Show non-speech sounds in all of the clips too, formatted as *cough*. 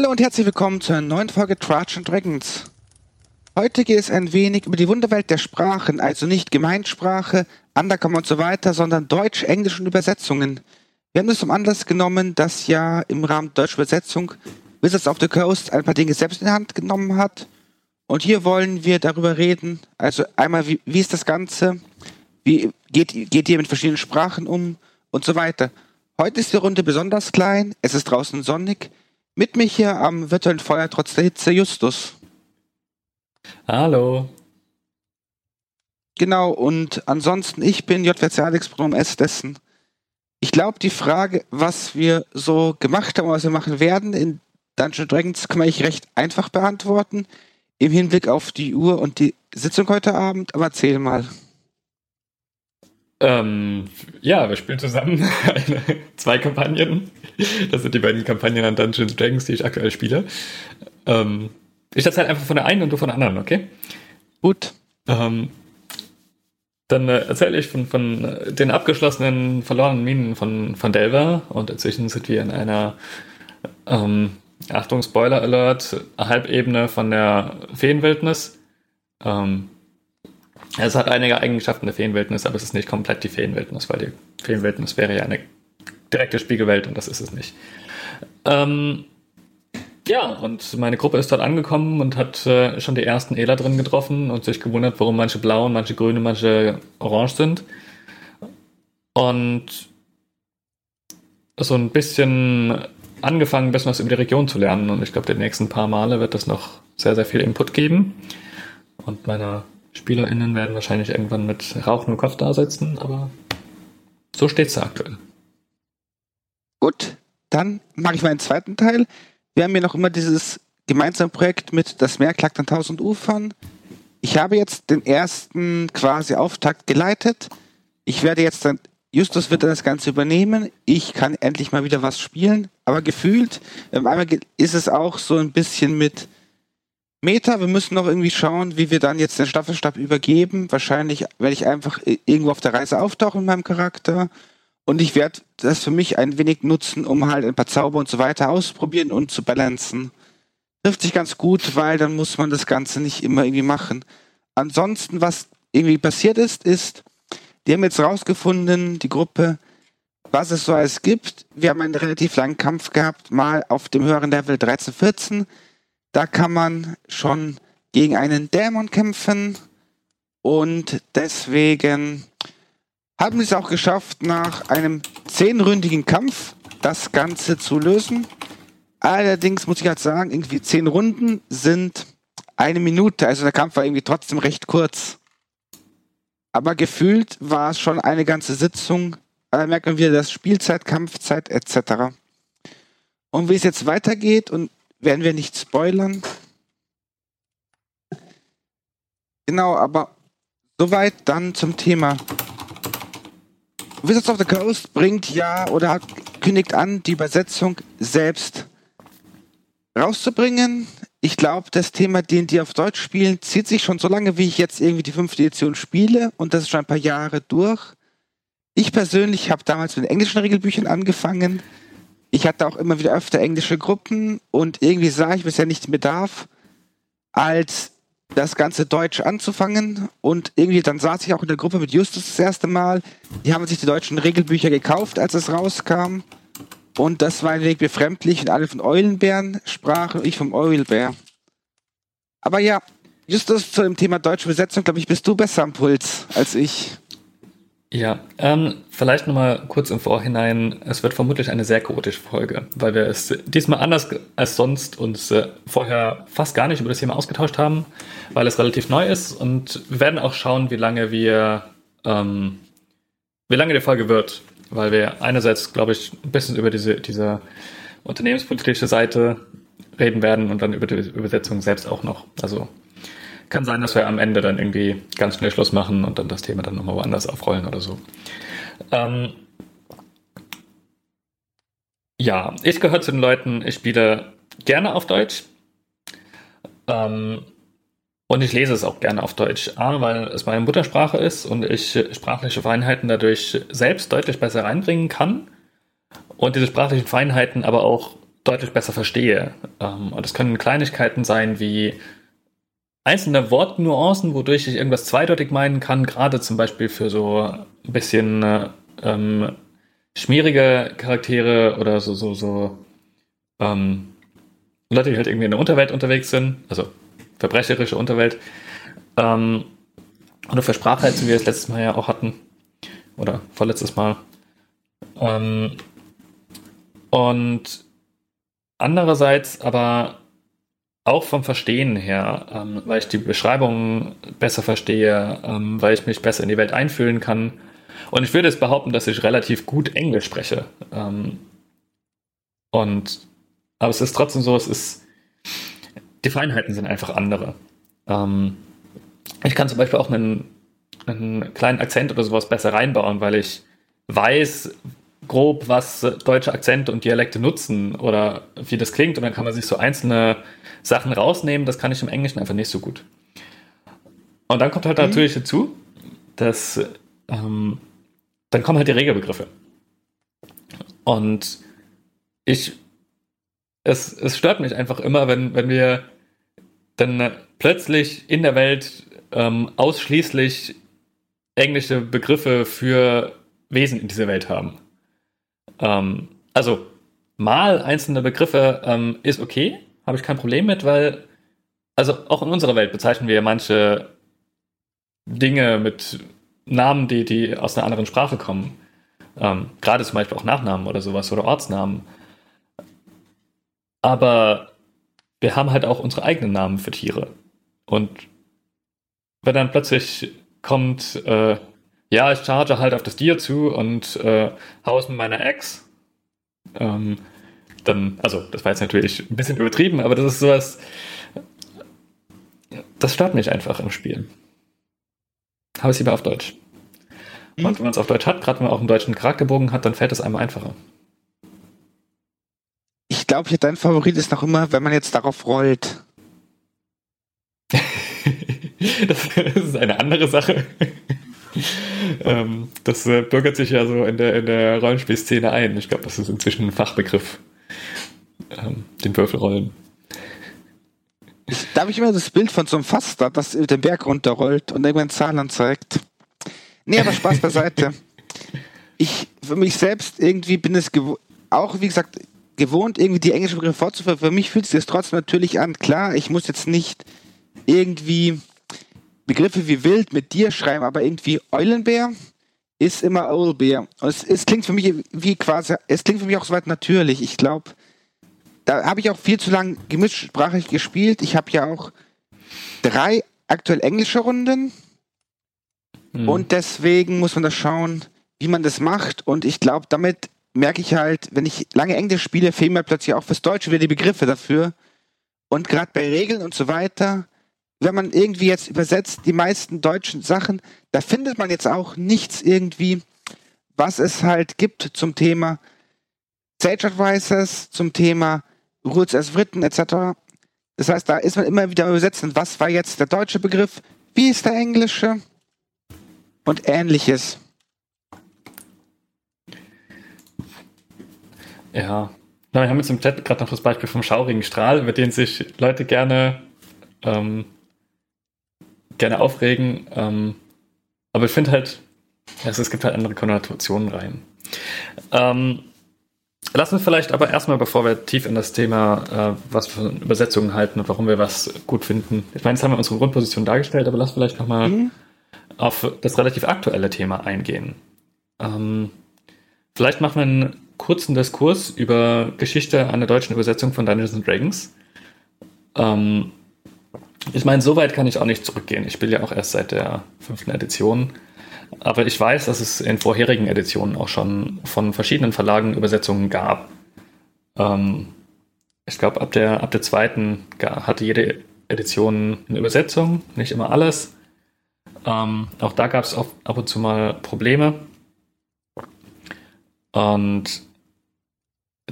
Hallo und herzlich willkommen zu einer neuen Folge Trajan Dragons. Heute geht es ein wenig über die Wunderwelt der Sprachen, also nicht Gemeinsprache, Undercommon und so weiter, sondern Deutsch, Englisch und Übersetzungen. Wir haben es zum Anlass genommen, dass ja im Rahmen deutscher Übersetzung Wizards of the Coast ein paar Dinge selbst in die Hand genommen hat. Und hier wollen wir darüber reden. Also einmal, wie, wie ist das Ganze? Wie geht, geht ihr mit verschiedenen Sprachen um? Und so weiter. Heute ist die Runde besonders klein. Es ist draußen sonnig. Mit mich hier am virtuellen Feuer trotz der Hitze Justus. Hallo. Genau, und ansonsten, ich bin JWC Alex Brum S. dessen. Ich glaube, die Frage, was wir so gemacht haben, was wir machen werden in Dungeon Dragons, kann man ich recht einfach beantworten. Im Hinblick auf die Uhr und die Sitzung heute Abend, aber erzähl mal. Ähm, ja, wir spielen zusammen eine, *laughs* zwei Kampagnen. Das sind die beiden Kampagnen an Dungeons Dragons, die ich aktuell spiele. Ähm, ich erzähle einfach von der einen und du von der anderen, okay? Gut. Ähm, dann äh, erzähle ich von, von den abgeschlossenen verlorenen Minen von, von Delver und inzwischen sind wir in einer, ähm, Achtung, Spoiler Alert, Halbebene von der Feenwildnis. Ähm, es hat einige Eigenschaften der Feenwildnis, aber es ist nicht komplett die Feenwildnis, weil die Feenwildnis wäre ja eine direkte Spiegelwelt und das ist es nicht. Ähm, ja, und meine Gruppe ist dort angekommen und hat äh, schon die ersten Ela drin getroffen und sich gewundert, warum manche blau und manche grün und manche orange sind. Und so ein bisschen angefangen, ein bisschen was über die Region zu lernen. Und ich glaube, die nächsten paar Male wird das noch sehr, sehr viel Input geben. Und meine SpielerInnen werden wahrscheinlich irgendwann mit Rauchen im Kopf da sitzen, aber so steht es aktuell. Gut, dann mache ich meinen zweiten Teil wir haben ja noch immer dieses gemeinsame Projekt mit Das Meer klagt an tausend Ufern. Ich habe jetzt den ersten quasi Auftakt geleitet. Ich werde jetzt dann, Justus wird dann das Ganze übernehmen. Ich kann endlich mal wieder was spielen. Aber gefühlt, ähm, einmal ist es auch so ein bisschen mit Meta. Wir müssen noch irgendwie schauen, wie wir dann jetzt den Staffelstab übergeben. Wahrscheinlich werde ich einfach irgendwo auf der Reise auftauchen mit meinem Charakter und ich werde das für mich ein wenig nutzen, um halt ein paar Zauber und so weiter auszuprobieren und zu balancen. Trifft sich ganz gut, weil dann muss man das Ganze nicht immer irgendwie machen. Ansonsten, was irgendwie passiert ist, ist, die haben jetzt rausgefunden, die Gruppe, was es so alles gibt. Wir haben einen relativ langen Kampf gehabt, mal auf dem höheren Level 13, 14. Da kann man schon gegen einen Dämon kämpfen und deswegen haben sie es auch geschafft, nach einem zehnründigen Kampf das Ganze zu lösen. Allerdings muss ich halt sagen, irgendwie zehn Runden sind eine Minute. Also der Kampf war irgendwie trotzdem recht kurz. Aber gefühlt war es schon eine ganze Sitzung. Da merken wir das Spielzeit, Kampfzeit etc. Und wie es jetzt weitergeht, und werden wir nicht spoilern. Genau, aber soweit dann zum Thema Wizards of the Coast bringt ja oder kündigt an, die Übersetzung selbst rauszubringen. Ich glaube, das Thema D&D auf Deutsch spielen zieht sich schon so lange, wie ich jetzt irgendwie die fünfte Edition spiele und das ist schon ein paar Jahre durch. Ich persönlich habe damals mit englischen Regelbüchern angefangen. Ich hatte auch immer wieder öfter englische Gruppen und irgendwie sah ich bisher nicht den Bedarf, als das Ganze Deutsch anzufangen und irgendwie dann saß ich auch in der Gruppe mit Justus das erste Mal. Die haben sich die deutschen Regelbücher gekauft, als es rauskam. Und das war ein wenig befremdlich und alle von Eulenbären sprachen und ich vom Eulbär. Aber ja, Justus zu dem Thema deutsche Besetzung, glaube ich, bist du besser am Puls als ich. Ja, ähm, vielleicht nochmal kurz im Vorhinein. Es wird vermutlich eine sehr chaotische Folge, weil wir es diesmal anders als sonst uns äh, vorher fast gar nicht über das Thema ausgetauscht haben, weil es relativ neu ist und wir werden auch schauen, wie lange wir, ähm, wie lange die Folge wird, weil wir einerseits, glaube ich, ein bisschen über diese, diese unternehmenspolitische Seite reden werden und dann über die Übersetzung selbst auch noch. Also kann sein, dass wir am Ende dann irgendwie ganz schnell Schluss machen und dann das Thema dann nochmal woanders aufrollen oder so. Ähm ja, ich gehöre zu den Leuten, ich spiele gerne auf Deutsch. Ähm und ich lese es auch gerne auf Deutsch. A, weil es meine Muttersprache ist und ich sprachliche Feinheiten dadurch selbst deutlich besser reinbringen kann. Und diese sprachlichen Feinheiten aber auch deutlich besser verstehe. Ähm, und es können Kleinigkeiten sein wie einzelne Wortnuancen, wodurch ich irgendwas zweideutig meinen kann, gerade zum Beispiel für so ein bisschen äh, ähm, schmierige Charaktere oder so, so, so ähm, Leute, die halt irgendwie in der Unterwelt unterwegs sind, also verbrecherische Unterwelt. Ähm, oder für Sprache, wie wir es letztes Mal ja auch hatten. Oder vorletztes Mal. Ähm, und andererseits aber auch vom Verstehen her, ähm, weil ich die Beschreibungen besser verstehe, ähm, weil ich mich besser in die Welt einfühlen kann. Und ich würde es behaupten, dass ich relativ gut Englisch spreche. Ähm, und aber es ist trotzdem so, es ist die Feinheiten sind einfach andere. Ähm, ich kann zum Beispiel auch einen, einen kleinen Akzent oder sowas besser reinbauen, weil ich weiß, grob, was deutsche Akzente und Dialekte nutzen oder wie das klingt und dann kann man sich so einzelne Sachen rausnehmen. Das kann ich im Englischen einfach nicht so gut. Und dann kommt halt mhm. natürlich dazu, dass ähm, dann kommen halt die Regelbegriffe. Und ich, es, es stört mich einfach immer, wenn, wenn wir dann plötzlich in der Welt ähm, ausschließlich englische Begriffe für Wesen in dieser Welt haben. Ähm, also mal einzelne Begriffe ähm, ist okay, habe ich kein Problem mit, weil also auch in unserer Welt bezeichnen wir manche Dinge mit Namen, die, die aus einer anderen Sprache kommen. Ähm, gerade zum Beispiel auch Nachnamen oder sowas oder Ortsnamen. Aber wir haben halt auch unsere eigenen Namen für Tiere. Und wenn dann plötzlich kommt, äh, ja, ich charge halt auf das Tier zu und äh, haus mit meiner Ex, ähm, dann, also das war jetzt natürlich ein bisschen übertrieben, aber das ist sowas, das stört mich einfach im Spiel. Habe ich lieber auf Deutsch. Mhm. Und wenn man es auf Deutsch hat, gerade wenn man auch einen deutschen Charakterbogen hat, dann fällt es einem einfacher. Ich glaube, dein Favorit ist noch immer, wenn man jetzt darauf rollt. *laughs* das, ist eine andere Sache. ähm, das äh, bürgert sich ja so in der, in der Rollenspielszene ein. Ich glaube, das ist inzwischen ein Fachbegriff. Ähm, den Würfelrollen. Da habe ich immer das Bild von so einem Faster, das den Berg runterrollt und irgendwann Zahlen anzeigt. Nee, aber Spaß beiseite. Ich, für mich selbst irgendwie bin es auch, wie gesagt, gewohnt, irgendwie die englischen Begriffe fortzuführen. Für mich fühlt sich das trotzdem natürlich an. Klar, ich muss jetzt nicht irgendwie Begriffe wie wild mit dir schreiben, aber irgendwie Eulenbär ist immer Owlbear. Es, es klingt für mich wie quasi, es klingt für mich auch soweit natürlich. Ich glaube, da habe ich auch viel zu lang gemischtsprachig gespielt. Ich habe ja auch drei aktuell englische Runden. Mhm. Und deswegen muss man da schauen, wie man das macht. Und ich glaube, damit merke ich halt, wenn ich lange Englisch spiele, fehlen mir plötzlich auch fürs Deutsche wieder die Begriffe dafür. Und gerade bei Regeln und so weiter, wenn man irgendwie jetzt übersetzt die meisten deutschen Sachen, da findet man jetzt auch nichts irgendwie, was es halt gibt zum Thema Sage Advisors, zum Thema Rules as written etc. Das heißt, da ist man immer wieder übersetzen, was war jetzt der deutsche Begriff, wie ist der englische und ähnliches. Ja, wir haben jetzt im Chat gerade noch das Beispiel vom schaurigen Strahl, über den sich Leute gerne, ähm, gerne aufregen. Ähm, aber ich finde halt, also es gibt halt andere Konnotationen rein. Ähm, lassen wir vielleicht aber erstmal, bevor wir tief in das Thema, äh, was für Übersetzungen halten und warum wir was gut finden. Ich meine, jetzt haben wir unsere Grundposition dargestellt, aber lass vielleicht nochmal mhm. auf das relativ aktuelle Thema eingehen. Ähm, vielleicht machen wir einen kurzen Diskurs über Geschichte einer deutschen Übersetzung von Dungeons and Dragons. Ähm, ich meine, so weit kann ich auch nicht zurückgehen. Ich spiele ja auch erst seit der fünften Edition. Aber ich weiß, dass es in vorherigen Editionen auch schon von verschiedenen Verlagen Übersetzungen gab. Ähm, ich glaube, ab der, ab der zweiten hatte jede Edition eine Übersetzung, nicht immer alles. Ähm, auch da gab es ab und zu mal Probleme. Und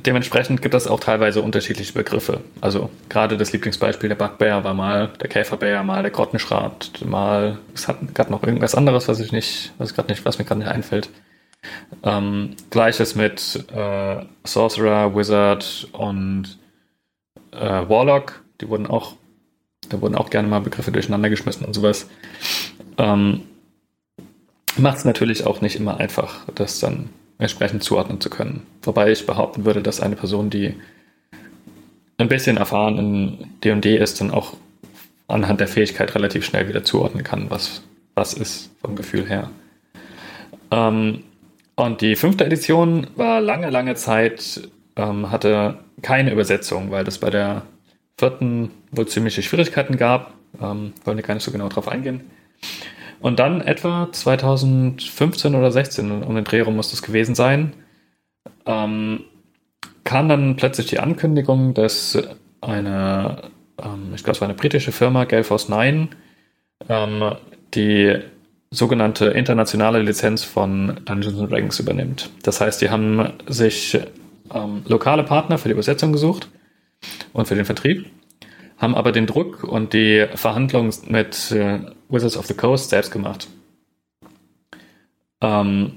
dementsprechend gibt es auch teilweise unterschiedliche Begriffe. Also gerade das Lieblingsbeispiel der Backbär war mal der Käferbär, mal der Grottenschrat, mal es hat gab noch irgendwas anderes, was ich nicht, was gerade nicht, was mir gerade nicht einfällt. Ähm, Gleiches mit äh, Sorcerer, Wizard und äh, Warlock. Die wurden auch, da wurden auch gerne mal Begriffe durcheinander geschmissen und sowas. Ähm, Macht es natürlich auch nicht immer einfach, das dann entsprechend zuordnen zu können. Wobei ich behaupten würde, dass eine Person, die ein bisschen erfahren in D&D ist, dann auch anhand der Fähigkeit relativ schnell wieder zuordnen kann, was, was ist vom Gefühl her. Ähm, und die fünfte Edition war lange, lange Zeit, ähm, hatte keine Übersetzung, weil das bei der vierten wohl ziemliche Schwierigkeiten gab. Ähm, wollen wir gar nicht so genau drauf eingehen. Und dann etwa 2015 oder 16, um den Dreh rum muss das gewesen sein, ähm, kam dann plötzlich die Ankündigung, dass eine, ähm, ich glaube, es war eine britische Firma, Galeforce 9, ähm, die sogenannte internationale Lizenz von Dungeons Dragons übernimmt. Das heißt, die haben sich ähm, lokale Partner für die Übersetzung gesucht und für den Vertrieb haben aber den Druck und die Verhandlungen mit äh, Wizards of the Coast selbst gemacht. Ähm,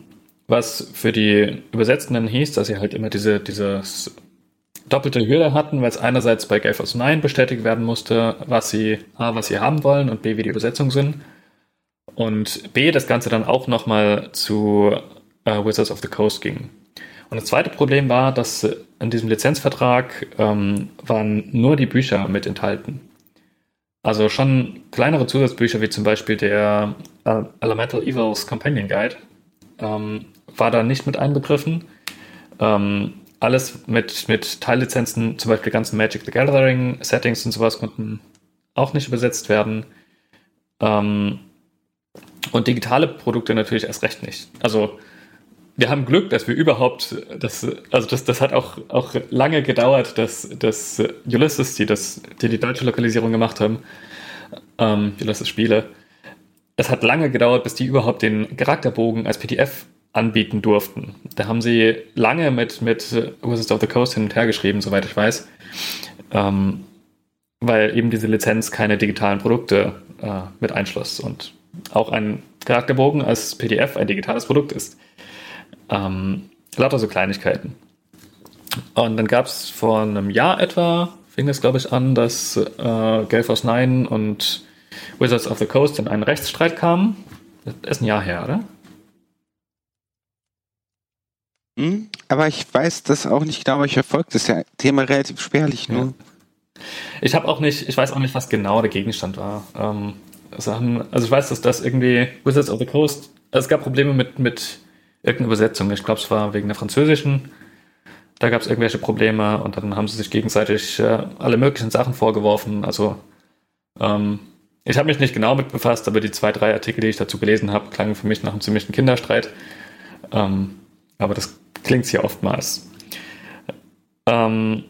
was für die Übersetzenden hieß, dass sie halt immer diese, dieses doppelte Hürde hatten, weil es einerseits bei Gale Force 9 bestätigt werden musste, was sie, A, was sie haben wollen und B, wie die Übersetzungen sind. Und B, das Ganze dann auch nochmal zu äh, Wizards of the Coast ging. Und das zweite Problem war, dass in diesem Lizenzvertrag ähm, waren nur die Bücher mit enthalten. Also schon kleinere Zusatzbücher wie zum Beispiel der äh, Elemental Evils Companion Guide ähm, war da nicht mit einbegriffen. Ähm, alles mit, mit Teillizenzen, zum Beispiel ganzen Magic the Gathering Settings und sowas konnten auch nicht übersetzt werden. Ähm, und digitale Produkte natürlich erst recht nicht. Also wir haben Glück, dass wir überhaupt, das, also das, das hat auch, auch lange gedauert, dass, dass Ulysses, die, das, die die deutsche Lokalisierung gemacht haben, ähm, Ulysses Spiele, es hat lange gedauert, bis die überhaupt den Charakterbogen als PDF anbieten durften. Da haben sie lange mit, mit Wizards of the Coast hin und her geschrieben, soweit ich weiß, ähm, weil eben diese Lizenz keine digitalen Produkte äh, mit einschloss und auch ein Charakterbogen als PDF ein digitales Produkt ist. Ähm, lauter so Kleinigkeiten. Und dann gab es vor einem Jahr etwa, fing es glaube ich an, dass äh, Force 9 und Wizards of the Coast in einen Rechtsstreit kamen. Das ist ein Jahr her, oder? Hm, aber ich weiß das auch nicht genau, weil ich verfolge das ja Thema relativ spärlich nur. Ja. Ich habe auch nicht, ich weiß auch nicht, was genau der Gegenstand war. Ähm, also, also ich weiß, dass das irgendwie Wizards of the Coast, also es gab Probleme mit, mit irgendeine Übersetzung. Ich glaube, es war wegen der französischen. Da gab es irgendwelche Probleme und dann haben sie sich gegenseitig äh, alle möglichen Sachen vorgeworfen. Also ähm, ich habe mich nicht genau mit befasst, aber die zwei, drei Artikel, die ich dazu gelesen habe, klangen für mich nach einem ziemlichen Kinderstreit. Ähm, aber das klingt hier oftmals. Ähm,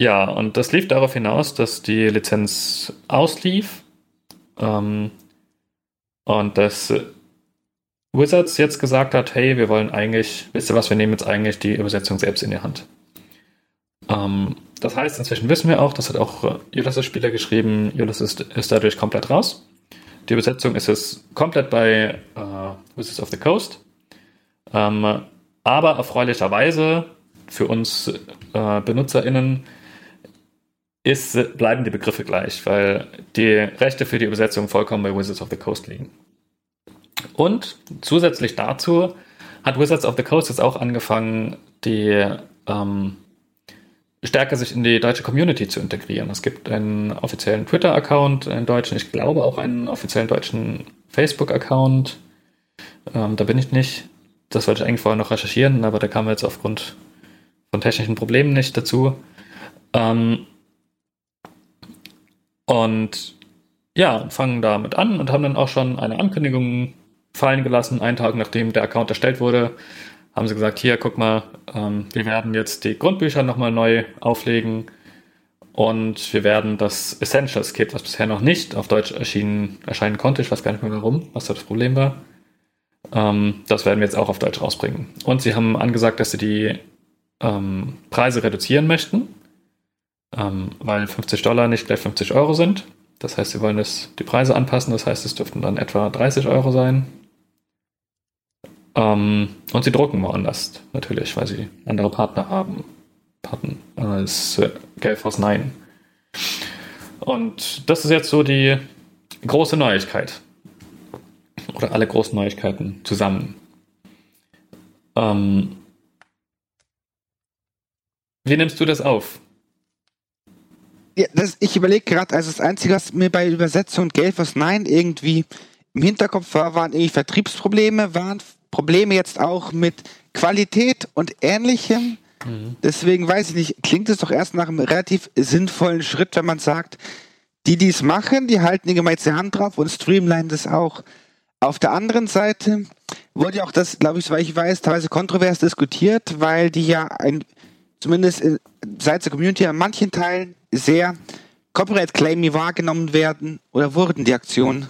ja, und das lief darauf hinaus, dass die Lizenz auslief ähm, und dass Wizards jetzt gesagt hat, hey, wir wollen eigentlich, wisst ihr was, wir nehmen jetzt eigentlich die Übersetzung selbst in die Hand. Ähm, das heißt, inzwischen wissen wir auch, das hat auch äh, Ulysses-Spieler geschrieben, Ulysses ist, ist dadurch komplett raus. Die Übersetzung ist es komplett bei äh, Wizards of the Coast. Ähm, aber erfreulicherweise für uns äh, BenutzerInnen ist, bleiben die Begriffe gleich, weil die Rechte für die Übersetzung vollkommen bei Wizards of the Coast liegen. Und zusätzlich dazu hat Wizards of the Coast jetzt auch angefangen, die ähm, stärker sich in die deutsche Community zu integrieren. Es gibt einen offiziellen Twitter-Account, einen deutschen, ich glaube auch einen offiziellen deutschen Facebook-Account. Ähm, da bin ich nicht. Das wollte ich eigentlich vorher noch recherchieren, aber da kam jetzt aufgrund von technischen Problemen nicht dazu. Ähm, und ja, fangen damit an und haben dann auch schon eine Ankündigung fallen gelassen. Einen Tag nachdem der Account erstellt wurde, haben sie gesagt, hier, guck mal, ähm, wir werden jetzt die Grundbücher nochmal neu auflegen und wir werden das Essentials Kit, was bisher noch nicht auf Deutsch erschienen, erscheinen konnte, ich weiß gar nicht mehr warum, was da das Problem war, ähm, das werden wir jetzt auch auf Deutsch rausbringen. Und sie haben angesagt, dass sie die ähm, Preise reduzieren möchten, ähm, weil 50 Dollar nicht gleich 50 Euro sind. Das heißt, sie wollen das, die Preise anpassen, das heißt, es dürften dann etwa 30 Euro sein, Ähm, und sie drucken woanders, natürlich, weil sie andere Partner haben hatten als äh, Gale Force 9. Und das ist jetzt so die große Neuigkeit. Oder alle großen Neuigkeiten zusammen. Ähm, wie nimmst du das auf? Ja, das, ich überlege gerade, also das Einzige, was mir bei Übersetzung Gale Force 9 irgendwie im Hinterkopf war, waren irgendwie Vertriebsprobleme, waren Probleme jetzt auch mit Qualität und Ähnlichem. Mhm. Deswegen weiß ich nicht, klingt es doch erst nach einem relativ sinnvollen Schritt, wenn man sagt, die, die es machen, die halten die gemeinsame Hand drauf und streamline das auch. Auf der anderen Seite wurde ja auch das, glaube ich, soweit ich weiß, teilweise kontrovers diskutiert, weil die ja ein, zumindest in, seitens der Community an manchen Teilen sehr copyright claimy wahrgenommen werden oder wurden die Aktionen.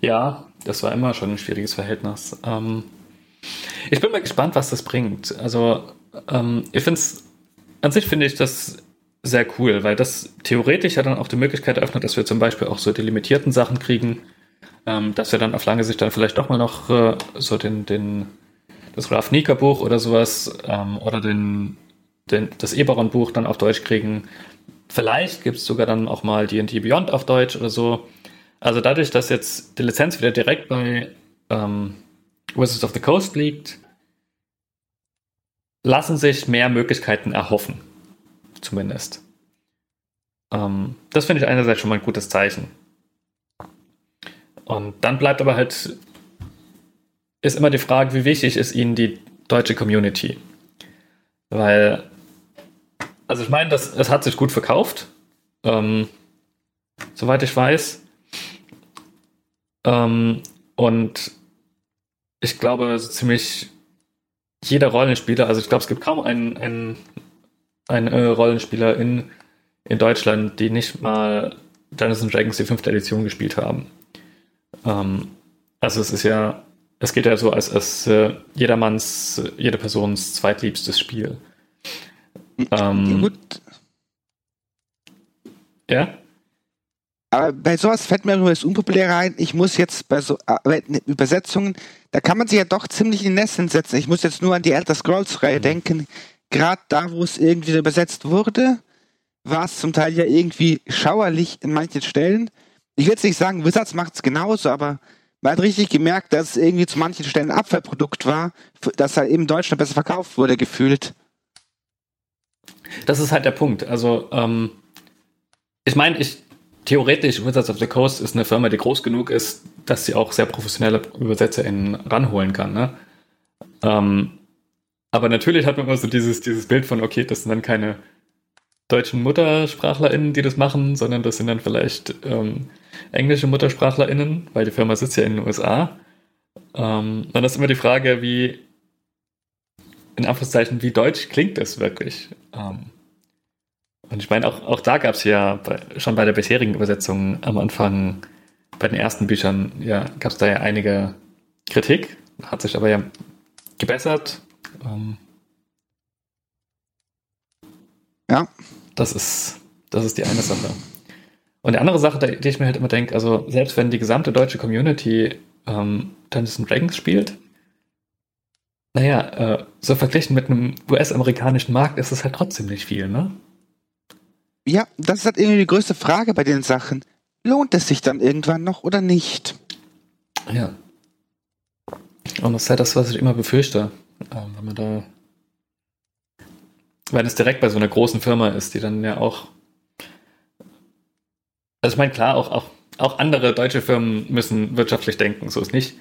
Ja, das war immer schon ein schwieriges Verhältnis. Ähm, ich bin mal gespannt, was das bringt. Also, ähm, ich finde es, an sich finde ich das sehr cool, weil das theoretisch ja dann auch die Möglichkeit eröffnet, dass wir zum Beispiel auch so delimitierten Sachen kriegen, ähm, dass wir dann auf lange Sicht dann vielleicht doch mal noch äh, so den, den, das Ralph Nika Buch oder sowas ähm, oder den, den, das Eberon Buch dann auf Deutsch kriegen. Vielleicht gibt es sogar dann auch mal D&D Beyond auf Deutsch oder so. Also dadurch, dass jetzt die Lizenz wieder direkt bei ähm, Wizards of the Coast liegt, lassen sich mehr Möglichkeiten erhoffen. Zumindest. Ähm, das finde ich einerseits schon mal ein gutes Zeichen. Und dann bleibt aber halt, ist immer die Frage, wie wichtig ist Ihnen die deutsche Community? Weil, also ich meine, das, es hat sich gut verkauft, ähm, soweit ich weiß. Ähm, und ich glaube, so ziemlich jeder Rollenspieler, also ich glaube, es gibt kaum einen, einen, einen äh, Rollenspieler in, in Deutschland, die nicht mal Dungeons Dragons die fünfte Edition gespielt haben. Ähm, also es ist ja, es geht ja so als, als äh, jedermanns, jede Persons zweitliebstes Spiel. Ähm, Gut. Ja? Aber bei sowas fällt mir immer das Unpopuläre ein. Ich muss jetzt bei so äh, Übersetzungen, da kann man sich ja doch ziemlich in Nesseln setzen. Ich muss jetzt nur an die Elder Scrolls-Reihe mhm. denken. Gerade da, wo es irgendwie übersetzt wurde, war es zum Teil ja irgendwie schauerlich in manchen Stellen. Ich will jetzt nicht sagen, Wizards macht es genauso, aber man hat richtig gemerkt, dass es irgendwie zu manchen Stellen ein Abfallprodukt war, das halt eben in Deutschland besser verkauft wurde, gefühlt. Das ist halt der Punkt. Also, ähm, ich meine, ich theoretisch, Wizards of the Coast ist eine Firma, die groß genug ist, dass sie auch sehr professionelle UebersetzerInnen ranholen kann. Ne? Ähm, aber natürlich hat man immer so dieses, dieses Bild von, okay, das sind dann keine deutschen MuttersprachlerInnen, die das machen, sondern das sind dann vielleicht ähm, englische MuttersprachlerInnen, weil die Firma sitzt ja in den USA. Ähm, dann ist immer die Frage, wie, in Anführungszeichen, wie deutsch klingt das wirklich? Ähm, und ich meine, auch, auch da gab es ja bei, schon bei der bisherigen Übersetzung am Anfang, bei den ersten Büchern, ja, gab es da ja einige Kritik, hat sich aber ja gebessert. Ähm, ja. Das ist, das ist die eine Sache. Und die andere Sache, die ich mir halt immer denke, also selbst wenn die gesamte deutsche Community ähm, Dungeons Dragons spielt, naja, äh, so verglichen mit einem US-amerikanischen Markt ist es halt trotzdem nicht viel, ne? Ja, das ist halt irgendwie die größte Frage bei den Sachen. Lohnt es sich dann irgendwann noch oder nicht? Ja. Und das ist halt das, was ich immer befürchte. Ähm, wenn man da. Wenn es direkt bei so einer großen Firma ist, die dann ja auch. Also ich meine, klar, auch, auch, auch andere deutsche Firmen müssen wirtschaftlich denken, so ist nicht.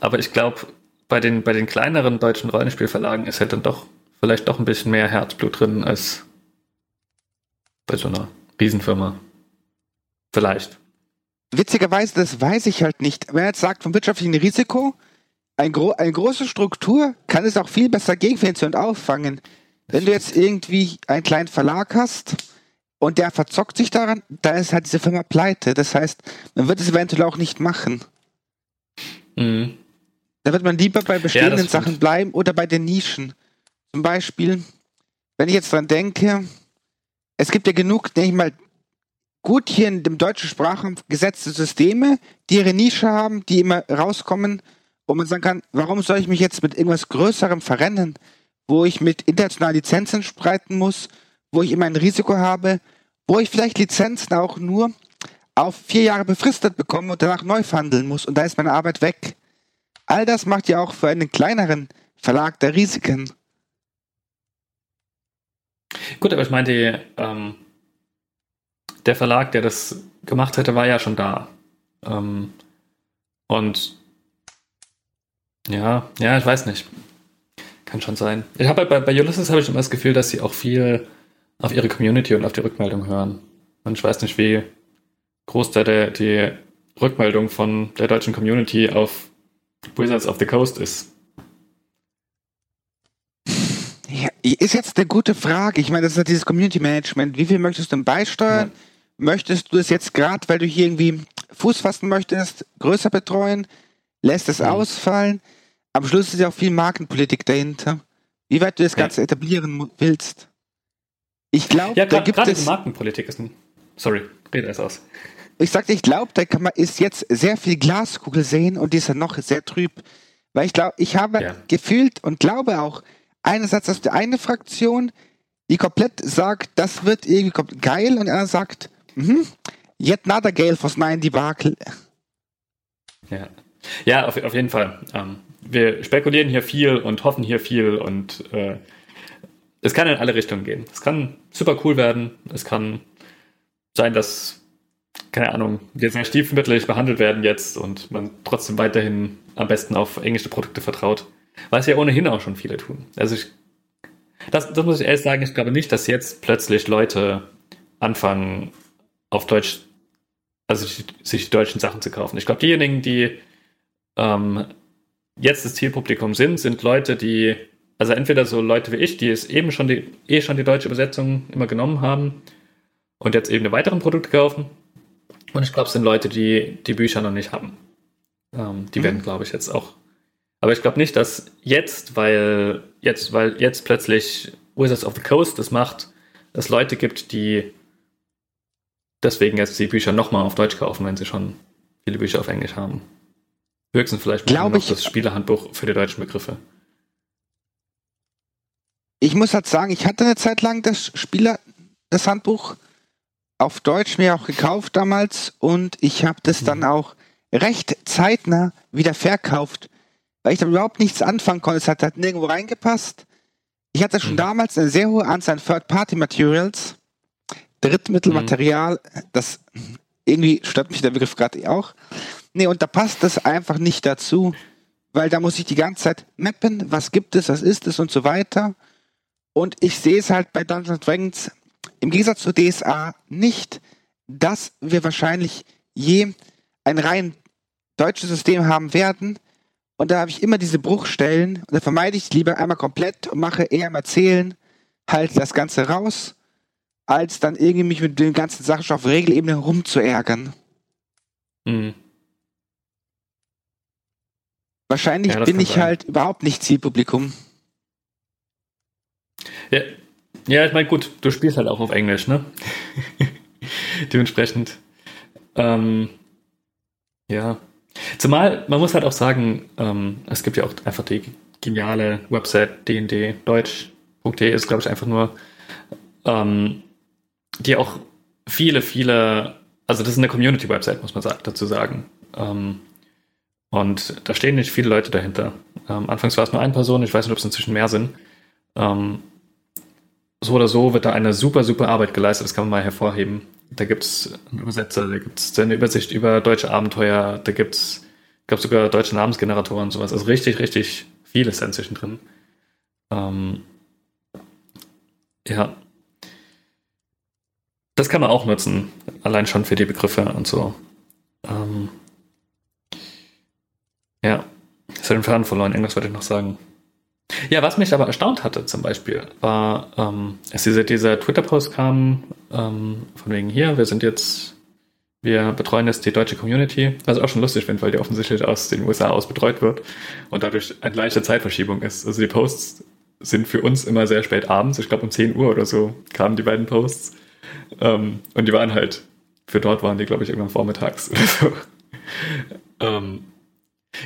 Aber ich glaube, bei den, bei den kleineren deutschen Rollenspielverlagen ist halt dann doch vielleicht doch ein bisschen mehr Herzblut drin als bei so einer Riesenfirma. Vielleicht. Witzigerweise, das weiß ich halt nicht. Wenn er jetzt sagt, vom wirtschaftlichen Risiko, ein gro eine große Struktur kann es auch viel besser gegenfinanzieren und auffangen. Wenn du jetzt irgendwie einen kleinen Verlag hast und der verzockt sich daran, dann ist halt diese Firma pleite. Das heißt, man wird es eventuell auch nicht machen. Mhm. Da wird man lieber bei bestehenden ja, Sachen bleiben oder bei den Nischen. Zum Beispiel, wenn ich jetzt dran denke, es gibt ja genug, denke ich mal, gut hier in dem deutschen Sprachraum gesetzte Systeme, die ihre Nische haben, die immer rauskommen wo man sagen kann, warum soll ich mich jetzt mit irgendwas Größerem verrennen, wo ich mit internationalen Lizenzen spreiten muss, wo ich immer ein Risiko habe, wo ich vielleicht Lizenzen auch nur auf vier Jahre befristet bekomme und danach neu verhandeln muss und da ist meine Arbeit weg. All das macht ja auch für einen kleineren Verlag der Risiken. Gut, aber ich meinte, ähm, der Verlag, der das gemacht hätte, war ja schon da. Ähm, und ja, ja, ich weiß nicht. Kann schon sein. Ich habe bei, bei Ulysses habe ich immer das Gefühl, dass sie auch viel auf ihre Community und auf die Rückmeldung hören. Und ich weiß nicht, wie groß da der, die Rückmeldung von der deutschen Community auf Wizards of the Coast ist. Ja, ist jetzt eine gute Frage. Ich meine, das ist ja dieses Community Management. Wie viel möchtest du denn beisteuern? Ja. Möchtest du es jetzt gerade, weil du hier irgendwie Fuß fassen möchtest, größer betreuen? Lässt es ja. ausfallen? Am Schluss ist ja auch viel Markenpolitik dahinter. Wie weit du das Ganze etablieren willst? Ich glaube, ja, da gibt es. Markenpolitik ist ein. Sorry, rede es aus. Ich sagte, ich glaube, da kann man ist jetzt sehr viel Glaskugel sehen und die ist ja noch sehr trüb. Weil ich glaube, ich habe ja. gefühlt und glaube auch, einerseits, dass die eine Fraktion, die komplett sagt, das wird irgendwie geil und andere sagt, mhm, yet another Gale for Nine Debakel. Ja, ja auf, auf jeden Fall. Ähm, wir spekulieren hier viel und hoffen hier viel und äh, es kann in alle Richtungen gehen. Es kann super cool werden. Es kann sein, dass, keine Ahnung, wir sehr stiefmütterlich behandelt werden jetzt und man trotzdem weiterhin am besten auf englische Produkte vertraut. Was ja ohnehin auch schon viele tun. Also ich, das, das muss ich ehrlich sagen, ich glaube nicht, dass jetzt plötzlich Leute anfangen, auf Deutsch, also sich die deutschen Sachen zu kaufen. Ich glaube, diejenigen, die ähm, jetzt das Zielpublikum sind, sind Leute, die also entweder so Leute wie ich, die es eben schon die, eh schon die deutsche Übersetzung immer genommen haben und jetzt eben eine weiteren Produkte kaufen. Und ich glaube, es sind Leute, die die Bücher noch nicht haben. Ähm, die mhm. werden, glaube ich, jetzt auch. Aber ich glaube nicht, dass jetzt, weil jetzt, weil jetzt plötzlich Wizards of the Coast das macht, es Leute gibt, die deswegen jetzt die Bücher nochmal auf Deutsch kaufen, wenn sie schon viele Bücher auf Englisch haben. Höchstens vielleicht noch ich, das Spielerhandbuch für die deutschen Begriffe ich muss halt sagen, ich hatte eine Zeit lang das Spieler, das Handbuch auf Deutsch mir auch gekauft damals und ich habe das dann mhm. auch recht zeitnah wieder verkauft, weil ich da überhaupt nichts anfangen konnte. Es hat halt nirgendwo reingepasst. Ich hatte schon mhm. damals eine sehr hohe Anzahl an Third-Party-Materials, Drittmittelmaterial, mhm. das irgendwie stört mich der Begriff gerade auch. Nee, und da passt das einfach nicht dazu, weil da muss ich die ganze Zeit mappen, was gibt es, was ist es und so weiter. Und ich sehe es halt bei Dungeons Dragons im Gegensatz zur DSA nicht, dass wir wahrscheinlich je ein rein deutsches System haben werden. Und da habe ich immer diese Bruchstellen. Und da vermeide ich lieber einmal komplett und mache eher im Erzählen halt das Ganze raus, als dann irgendwie mich mit den ganzen Sachen schon auf Regelebene rumzuärgern. Mhm. Wahrscheinlich ja, bin ich sein. halt überhaupt nicht Zielpublikum. Ja, ja ich meine, gut, du spielst halt auch auf Englisch, ne? *laughs* Dementsprechend. Ähm, ja. Zumal, man muss halt auch sagen, ähm, es gibt ja auch einfach die geniale Website dnddeutsch.de ist, glaube ich, einfach nur, ähm, die auch viele, viele, also das ist eine Community-Website, muss man dazu sagen. Ähm, und da stehen nicht viele Leute dahinter. Ähm, anfangs war es nur eine Person, ich weiß nicht, ob es inzwischen mehr sind. Ähm, so oder so wird da eine super, super Arbeit geleistet, das kann man mal hervorheben. Da gibt es einen Übersetzer, da gibt es eine Übersicht über deutsche Abenteuer, da gibt es gab sogar deutsche Namensgeneratoren und sowas. Also richtig, richtig viele ist inzwischen drin. Ähm, ja. Das kann man auch nutzen, allein schon für die Begriffe und so. Ähm, ja, ich habe den Faden verloren, irgendwas wollte ich noch sagen. Ja, was mich aber erstaunt hatte zum Beispiel, war, ähm, als dieser, dieser Twitter-Post kam, ähm, von wegen hier, wir sind jetzt, wir betreuen jetzt die deutsche Community, was ich auch schon lustig finde, weil die offensichtlich aus den USA aus betreut wird und dadurch eine leichte Zeitverschiebung ist. Also die Posts sind für uns immer sehr spät abends, ich glaube um 10 Uhr oder so kamen die beiden Posts. Ähm, und die waren halt, für dort waren die, glaube ich, irgendwann vormittags oder so. *laughs* ähm,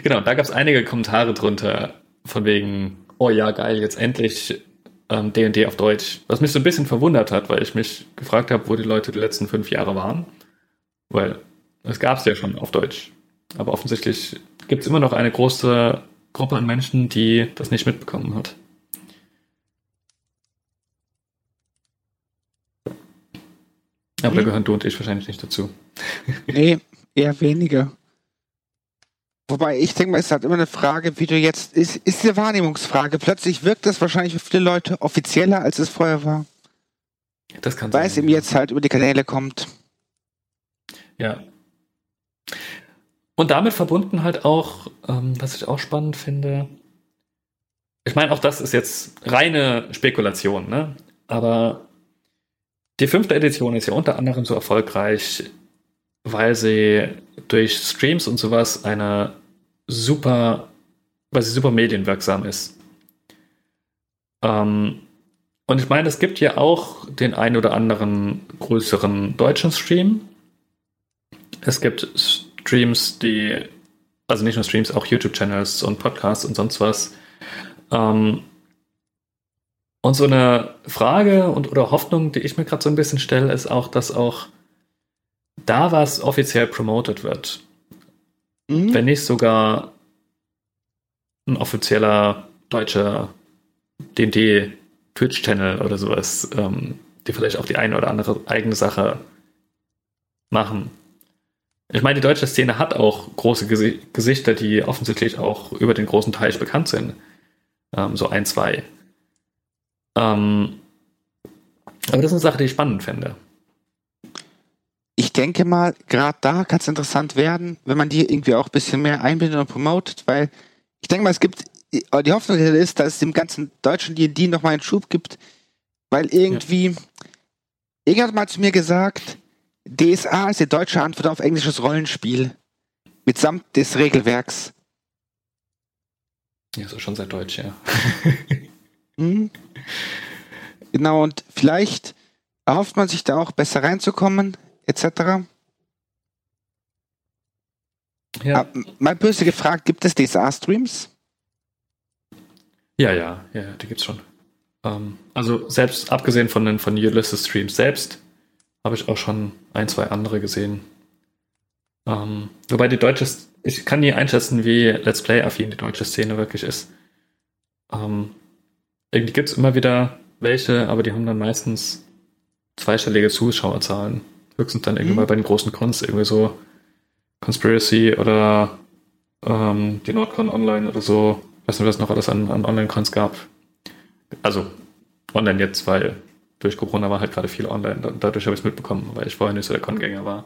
Genau, da gab es einige Kommentare drunter, von wegen, oh ja, geil, jetzt endlich ähm, D&D auf Deutsch. Was mich so ein bisschen verwundert hat, weil ich mich gefragt habe, wo die Leute die letzten fünf Jahre waren. Weil es gab es ja schon auf Deutsch. Aber offensichtlich gibt es immer noch eine große Gruppe an Menschen, die das nicht mitbekommen hat. Aber mhm. da gehören du und ich wahrscheinlich nicht dazu. Nee, eher weniger. Wobei ich denke mal, es ist halt immer eine Frage, wie du jetzt, ist, ist eine Wahrnehmungsfrage. Plötzlich wirkt das wahrscheinlich für viele Leute offizieller, als es vorher war. Das kann sein. Weil es ihm jetzt halt über die Kanäle kommt. Ja. Und damit verbunden halt auch, ähm, was ich auch spannend finde, ich meine, auch das ist jetzt reine Spekulation, ne? Aber die fünfte Edition ist ja unter anderem so erfolgreich, weil sie durch Streams und sowas eine super, weil sie super medienwirksam ist. Ähm, und ich meine, es gibt ja auch den ein oder anderen größeren deutschen Stream. Es gibt Streams, die, also nicht nur Streams, auch YouTube-Channels und Podcasts und sonst was. Ähm, und so eine Frage und oder Hoffnung, die ich mir gerade so ein bisschen stelle, ist auch, dass auch da was offiziell promoted wird. Mhm. Wenn nicht sogar ein offizieller deutscher D&D Twitch-Channel oder sowas, ähm, die vielleicht auch die eine oder andere eigene Sache machen. Ich meine, die deutsche Szene hat auch große Gesi Gesichter, die offensichtlich auch über den großen Teich bekannt sind. Ähm, so ein, zwei. Ähm, aber das ist eine Sache, die ich spannend fände ich denke mal, gerade da kann es interessant werden, wenn man die irgendwie auch ein bisschen mehr einbindet und promotet, weil ich denke mal, es gibt, die Hoffnung ist, dass es dem ganzen deutschen D&D nochmal einen Schub gibt, weil irgendwie, ja. irgendjemand hat mal zu mir gesagt, DSA ist die deutsche Antwort auf englisches Rollenspiel. Mitsamt des Regelwerks. Ja, so schon sehr deutsch, ja. mhm. *laughs* Genau, und vielleicht erhofft man sich da auch besser reinzukommen etc. Ja. Ah, mal böse gefragt, gibt es DSA-Streams? Ja, ja, ja, die gibt's schon. Ähm, also selbst abgesehen von den von Ulysses Streams selbst, habe ich auch schon ein, zwei andere gesehen. Ähm, wobei die deutsche, ich kann nie einschätzen, wie Let's Play-affin die deutsche Szene wirklich ist. Ähm, irgendwie gibt es immer wieder welche, aber die haben dann meistens zweistellige Zuschauerzahlen. Höchstens dann irgendwie mhm. mal bei den großen Cons, irgendwie so Conspiracy oder ähm, die Nordcon Online oder so. Ich weiß nicht, was noch alles an, an Online-Cons gab. Also online jetzt, weil durch Corona war halt gerade viel online. Dadurch habe ich es mitbekommen, weil ich vorher nicht so der Con-Gänger war.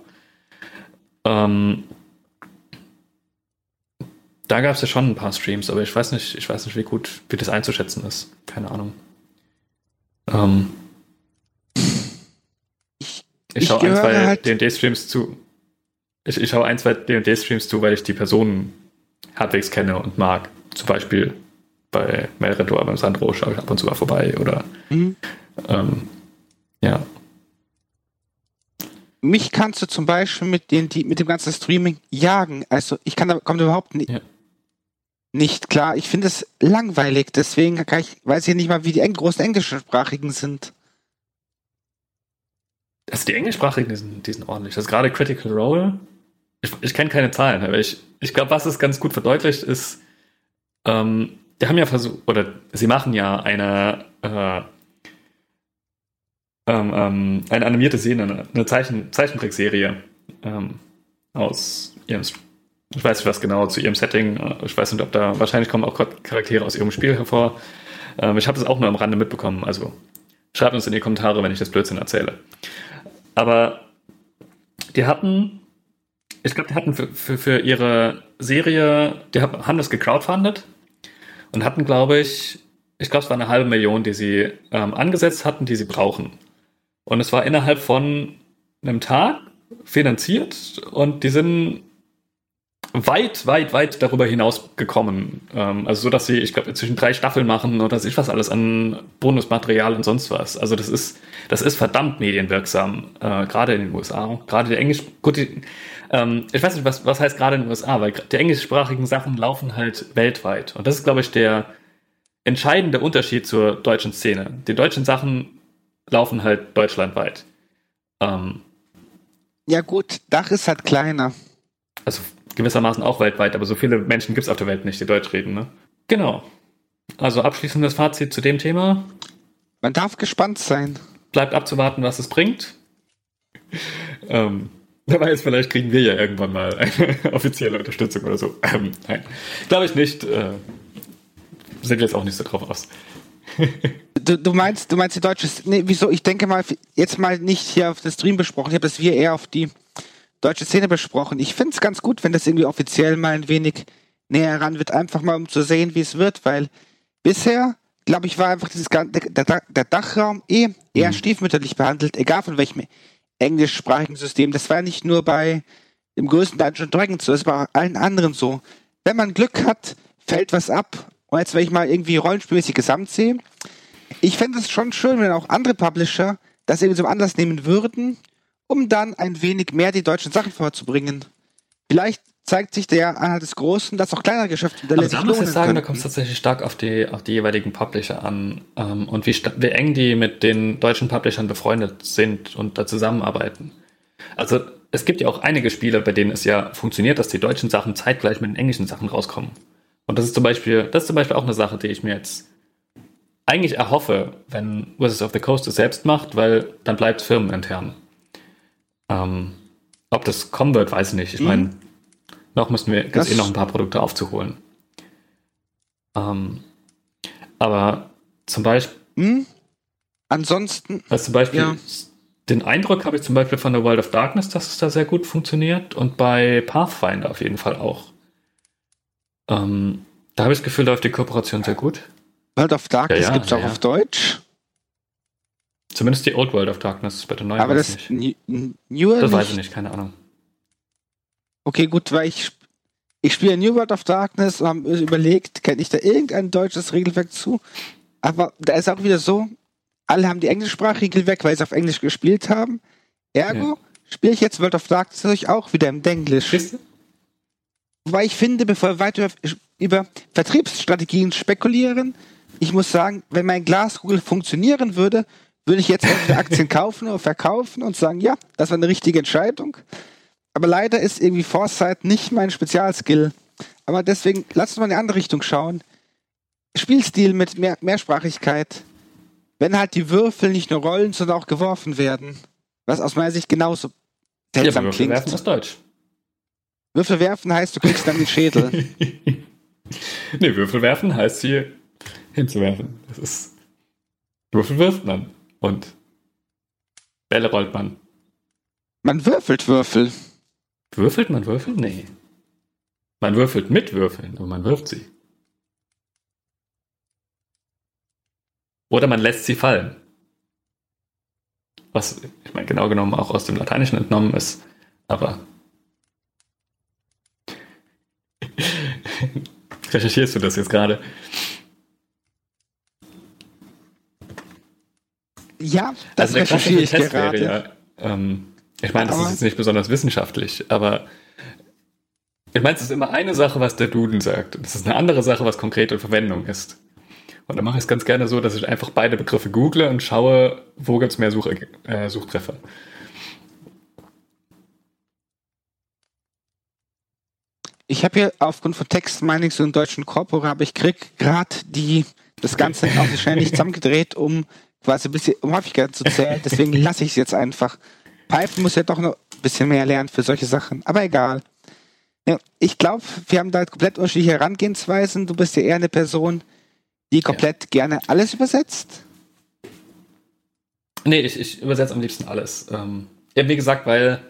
Ähm, da gab es ja schon ein paar Streams, aber ich weiß nicht, ich weiß nicht, wie gut, wie das einzuschätzen ist. Keine Ahnung. Ähm, ich, ich schaue ein, zwei halt D&D-Streams zu. Ich, ich schaue ein, zwei D&D-Streams zu, weil ich die Personen halbwegs kenne und mag. Zum Beispiel bei Melredor, beim Sandro schaue ich ab und zu mal vorbei oder mhm. ähm, ja. Mich kannst du zum Beispiel mit, den, die, mit dem ganzen Streaming jagen. Also ich kann da, kommt überhaupt nicht, ja. nicht klar. Ich finde es langweilig, deswegen ich, weiß ich nicht mal, wie die großen englischsprachigen sind. Also die englischsprachigen, die sind, die sind ordentlich. Das ist gerade Critical Role. Ich, ich kenne keine Zahlen, aber ich, ich glaube, was es ganz gut verdeutlicht ist, ähm, die haben ja versucht, oder sie machen ja eine, äh, ähm, ähm, eine animierte Szene, eine, eine Zeichen, Zeichentrickserie ähm, aus ihrem, ich weiß nicht was genau zu ihrem Setting, ich weiß nicht, ob da, wahrscheinlich kommen auch Charaktere aus ihrem Spiel hervor. Ähm, ich habe das auch nur am Rande mitbekommen, also schreibt uns in die Kommentare, wenn ich das Blödsinn erzähle. Aber die hatten, ich glaube, die hatten für, für, für ihre Serie, die haben das gecrowdfundet und hatten, glaube ich, ich glaube, es war eine halbe Million, die sie ähm, angesetzt hatten, die sie brauchen. Und es war innerhalb von einem Tag finanziert und die sind weit, weit, weit darüber hinaus gekommen. Ähm, also so, dass sie, ich glaube, inzwischen drei Staffeln machen oder sich was alles an Bonusmaterial und sonst was. Also das ist, das ist verdammt medienwirksam, äh, gerade in den USA. Gerade die Englisch, gut, die, Ähm, ich weiß nicht, was, was heißt gerade in den USA, weil die englischsprachigen Sachen laufen halt weltweit. Und das ist, glaube ich, der entscheidende Unterschied zur deutschen Szene. Die deutschen Sachen laufen halt deutschlandweit. Ähm, ja gut, Dach ist halt kleiner. Also gewissermaßen auch weltweit, aber so viele Menschen gibt es auf der Welt nicht, die Deutsch reden, ne? Genau. Also abschließendes Fazit zu dem Thema. Man darf gespannt sein. Bleibt abzuwarten, was es bringt. ähm, wer weiß, vielleicht kriegen wir ja irgendwann mal eine *laughs* offizielle Unterstützung oder so. Ähm, nein, glaube ich nicht. Äh, sind wir jetzt auch nicht so drauf aus. *laughs* du, du, meinst, du meinst die deutsche. Nee, wieso? Ich denke mal, jetzt mal nicht hier auf das Stream besprochen. Ich habe das wir eher auf die deutsche Szene besprochen. Ich finde es ganz gut, wenn das irgendwie offiziell mal ein wenig näher heran wird, einfach mal um zu sehen, wie es wird, weil bisher, glaube ich, war einfach dieses der, der, der Dachraum eh eher mhm. stiefmütterlich behandelt, egal von welchem englischsprachigen System. Das war nicht nur bei dem größten Dungeon Dragons so, das war bei allen anderen so. Wenn man Glück hat, fällt was ab. Und jetzt, wenn ich mal irgendwie rollenspielmäßig gesamt sehe, ich fände es schon schön, wenn auch andere Publisher das irgendwie so anders nehmen würden, um dann ein wenig mehr die deutschen Sachen vorzubringen. Vielleicht zeigt sich der Anhalt des Großen, dass auch kleinere Geschäftsmodelle Aber sich da muss ich sagen, könnten. da kommt es tatsächlich stark auf die, auf die jeweiligen Publisher an ähm, und wie, wie eng die mit den deutschen Publishern befreundet sind und da zusammenarbeiten. Also es gibt ja auch einige Spiele, bei denen es ja funktioniert, dass die deutschen Sachen zeitgleich mit den englischen Sachen rauskommen. Und das ist zum Beispiel, das ist zum Beispiel auch eine Sache, die ich mir jetzt eigentlich erhoffe, wenn Wizards of the Coast es selbst macht, weil dann bleibt es firmenintern. Ähm, ob das kommen wird, weiß ich nicht. Ich mhm. meine, noch müssen wir ganz eh noch ein paar Produkte aufzuholen. Ähm, aber zum Beispiel. Mhm. Ansonsten. Also zum Beispiel, ja. den Eindruck habe ich zum Beispiel von der World of Darkness, dass es da sehr gut funktioniert und bei Pathfinder auf jeden Fall auch. Ähm, da habe ich das Gefühl, läuft die Kooperation sehr gut. World of Darkness ja, ja, gibt es auch auf Deutsch. Zumindest die Old World of Darkness, bei der neuen Aber das nicht. Newer Das weiß ich nicht, keine Ahnung. Okay, gut, weil ich, ich spiele New World of Darkness und habe überlegt, kenne ich da irgendein deutsches Regelwerk zu? Aber da ist auch wieder so, alle haben die englischsprachige weg, weil sie auf Englisch gespielt haben. Ergo ja. spiele ich jetzt World of Darkness natürlich auch wieder im Denglisch. Wobei ich finde, bevor wir weiter über Vertriebsstrategien spekulieren, ich muss sagen, wenn mein Glaskugel funktionieren würde, würde ich jetzt entweder Aktien kaufen oder verkaufen und sagen, ja, das war eine richtige Entscheidung. Aber leider ist irgendwie Foresight nicht mein Spezialskill. Aber deswegen, lass uns mal in eine andere Richtung schauen. Spielstil mit mehr Mehrsprachigkeit. Wenn halt die Würfel nicht nur rollen, sondern auch geworfen werden. Was aus meiner Sicht genauso seltsam ja, klingt. werfen ist Deutsch. Würfel werfen heißt, du kriegst dann den Schädel. *laughs* nee, Würfel werfen heißt sie hinzuwerfen. Das ist. Würfel wirft man. Und Bälle rollt man. Man würfelt Würfel. Würfelt man Würfel? Nee. Man würfelt mit Würfeln, aber man wirft sie. Oder man lässt sie fallen. Was, ich meine, genau genommen auch aus dem Lateinischen entnommen ist. Aber. *laughs* Recherchierst du das jetzt gerade? Ja, das also recherchiere ich Test gerade. Wäre ja, ähm, ich meine, das aber ist jetzt nicht besonders wissenschaftlich, aber ich meine, es ist immer eine Sache, was der Duden sagt. Und es ist eine andere Sache, was konkrete Verwendung ist. Und dann mache ich es ganz gerne so, dass ich einfach beide Begriffe google und schaue, wo gibt es mehr Such äh, Suchtreffer. Ich habe hier aufgrund von Text Mining so einen deutschen Korpora, aber ich krieg gerade die das Ganze *laughs* auch nicht zusammengedreht, um quasi ein bisschen um Häufigkeit zu zählen. Deswegen *laughs* lasse ich es jetzt einfach. Python muss ja doch noch ein bisschen mehr lernen für solche Sachen. Aber egal. Ja, ich glaube, wir haben da komplett unterschiedliche Herangehensweisen. Du bist ja eher eine Person, die komplett ja. gerne alles übersetzt. Nee, ich, ich übersetze am liebsten alles. Ähm, ja, wie gesagt, weil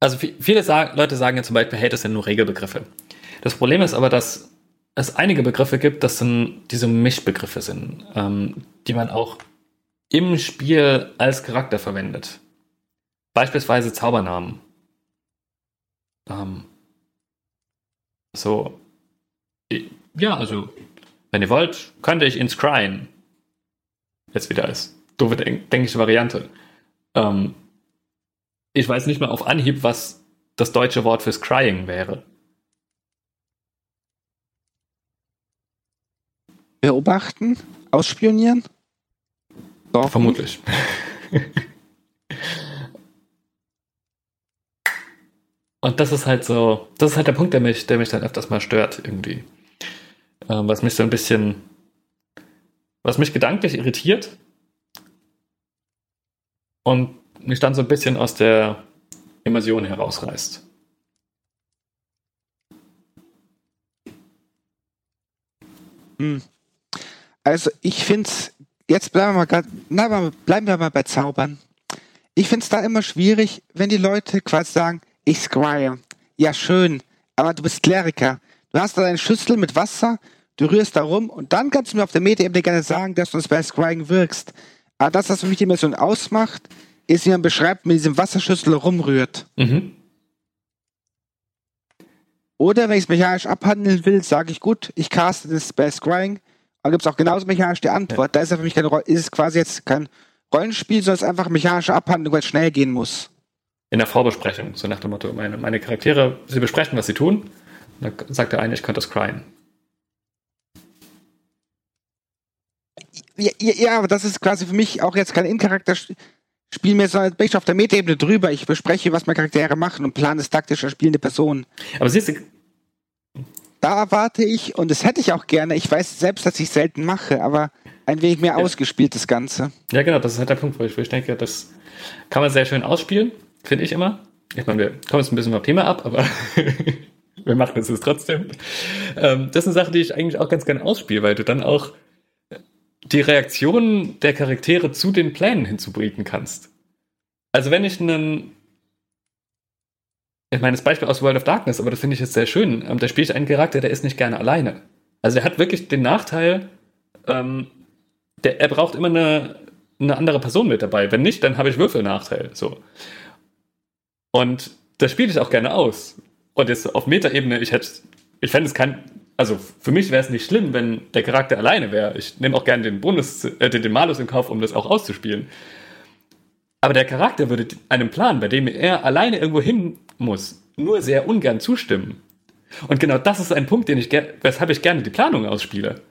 also viele sagen, Leute sagen ja zum Beispiel, hey, das sind nur Regelbegriffe. Das Problem ist aber, dass es einige Begriffe gibt, das sind diese Mischbegriffe sind, ähm, die man auch im Spiel als Charakter verwendet. Beispielsweise Zaubernamen. Ähm, so, ja, also, wenn ihr wollt, könnte ich inscriben. Jetzt wieder als doofe denk denkliche Variante. Ähm, ich weiß nicht mehr auf Anhieb, was das deutsche Wort für Scrying wäre. Beobachten? Ausspionieren? Dorfen? Vermutlich. Und das ist halt so, das ist halt der Punkt, der mich, der mich dann öfters mal stört, irgendwie. Ähm, was mich so ein bisschen, was mich gedanklich irritiert und mich dann so ein bisschen aus der Immersion herausreißt. Hm. Also ich finde es, jetzt bleiben wir, mal grad, na, bleiben wir mal bei Zaubern. Ich finde es da immer schwierig, wenn die Leute quasi sagen, ich scrye. Ja, schön, aber du bist Kleriker. Du hast da eine Schüssel mit Wasser, du rührst da rum und dann kannst du mir auf der Metaebene gerne sagen, dass du das bei Scrying wirkst. Aber das, was für mich die Mission ausmacht, ist, wie man beschreibt, mit diesem Wasserschüssel rumrührt. Mhm. Oder wenn ich es mechanisch abhandeln will, sage ich gut, ich caste das bei Scrying. Aber gibt es auch genauso mechanisch die Antwort. Ja. Da ist ja für mich kein, ist es quasi jetzt kein Rollenspiel, sondern es ist einfach mechanische Abhandlung, weil es schnell gehen muss. In der Vorbesprechung, so nach dem Motto, meine, meine Charaktere, sie besprechen, was sie tun. Und dann sagt der eine, ich könnte scryen. Ja, ja, ja, aber das ist quasi für mich auch jetzt kein In-Charakter spiel mir so bin ich auf der Metaebene drüber. Ich bespreche, was meine Charaktere machen und plane es taktisch als spielende Person. Aber siehst du. Da erwarte ich, und das hätte ich auch gerne, ich weiß selbst, dass ich selten mache, aber ein wenig mehr ja. ausgespielt, das Ganze. Ja, genau, das ist halt der Punkt, wo ich, wo ich denke, das kann man sehr schön ausspielen, finde ich immer. Ich meine, wir kommen jetzt ein bisschen vom Thema ab, aber *laughs* wir machen es jetzt trotzdem. Ähm, das ist eine Sache, die ich eigentlich auch ganz gerne ausspiele, weil du dann auch die Reaktionen der Charaktere zu den Plänen hinzubieten kannst. Also wenn ich einen ich meine, das Beispiel aus World of Darkness, aber das finde ich jetzt sehr schön. Ähm, da spiele ich einen Charakter, der ist nicht gerne alleine. Also er hat wirklich den Nachteil, ähm, der, er braucht immer eine, eine andere Person mit dabei. Wenn nicht, dann habe ich Würfelnachteil. So. Und das spiele ich auch gerne aus. Und jetzt auf Metaebene, ich hätte, ich fände es kein also für mich wäre es nicht schlimm, wenn der Charakter alleine wäre. Ich nehme auch gerne den Bonus, äh, den, den Malus in Kauf, um das auch auszuspielen. Aber der Charakter würde einem Plan, bei dem er alleine irgendwo hin muss, nur sehr ungern zustimmen. Und genau das ist ein Punkt, den ich weshalb ich gerne die Planung ausspiele.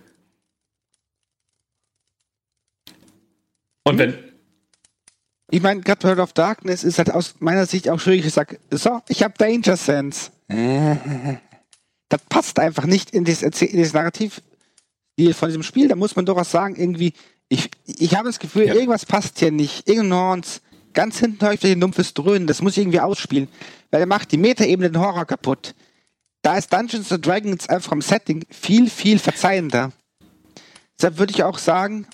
Und wenn. Ich meine, gerade World of Darkness ist halt aus meiner Sicht auch schwierig. Ich sage, so, ich habe Danger Sense. *laughs* das passt einfach nicht in das, in das Narrativ von diesem Spiel. Da muss man doch was sagen, irgendwie, ich, ich habe das Gefühl, ja. irgendwas passt hier nicht. Ignorance, ganz hinten ich ein dumpfes Dröhnen, das muss ich irgendwie ausspielen. Weil er macht die Metaebene den Horror kaputt. Da ist Dungeons and Dragons einfach im Setting viel, viel verzeihender. Deshalb würde ich auch sagen,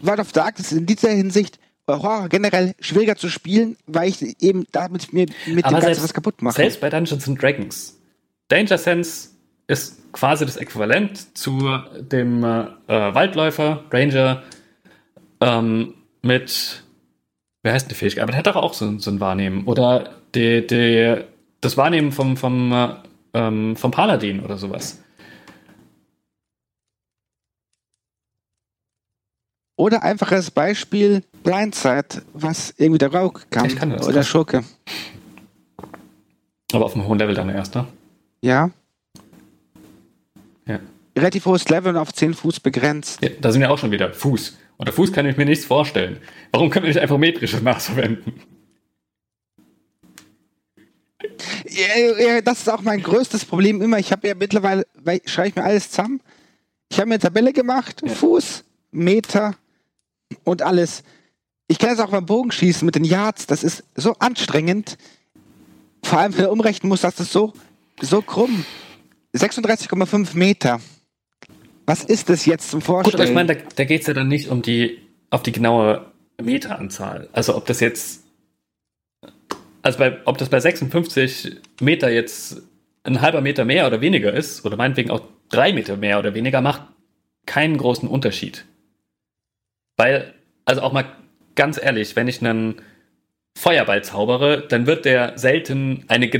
World of Darkness ist in dieser Hinsicht Horror generell schwieriger zu spielen, weil ich eben damit mir mit dem Ganzen was kaputt mache. Selbst bei Dungeons and Dragons Danger Sense ist quasi das Äquivalent zu dem äh, Waldläufer, Ranger, ähm, mit, wer heißt die Fähigkeit? Aber der hat doch auch so, so ein Wahrnehmen. Oder die, die, das Wahrnehmen vom, vom, äh, ähm, vom Paladin oder sowas. Oder einfaches Beispiel Blindside, was irgendwie der Rauk kam. Ich kann das oder Schurke. Aber auf einem hohen Level dann erst, ne? Ja. Ja. Relativ hohes Level und auf 10 Fuß begrenzt. Ja, da sind wir auch schon wieder. Fuß. Unter Fuß kann ich mir nichts vorstellen. Warum können wir nicht einfach metrisches Maß verwenden? Ja, ja, das ist auch mein größtes Problem immer. Ich habe ja mittlerweile, schreibe ich mir alles zusammen. Ich habe mir eine Tabelle gemacht, ja. Fuß, Meter und alles. Ich kann es auch beim Bogenschießen mit den Yards. Das ist so anstrengend. Vor allem, wenn du umrechnen musst, dass das so so krumm. 36,5 Meter. Was ist das jetzt zum Vorstellen? Gut, aber ich meine, da, da geht es ja dann nicht um die, auf die genaue Meteranzahl. Also ob das jetzt, also bei, ob das bei 56 Meter jetzt ein halber Meter mehr oder weniger ist, oder meinetwegen auch drei Meter mehr oder weniger, macht keinen großen Unterschied. Weil, also auch mal ganz ehrlich, wenn ich einen Feuerball zaubere, dann wird der selten eine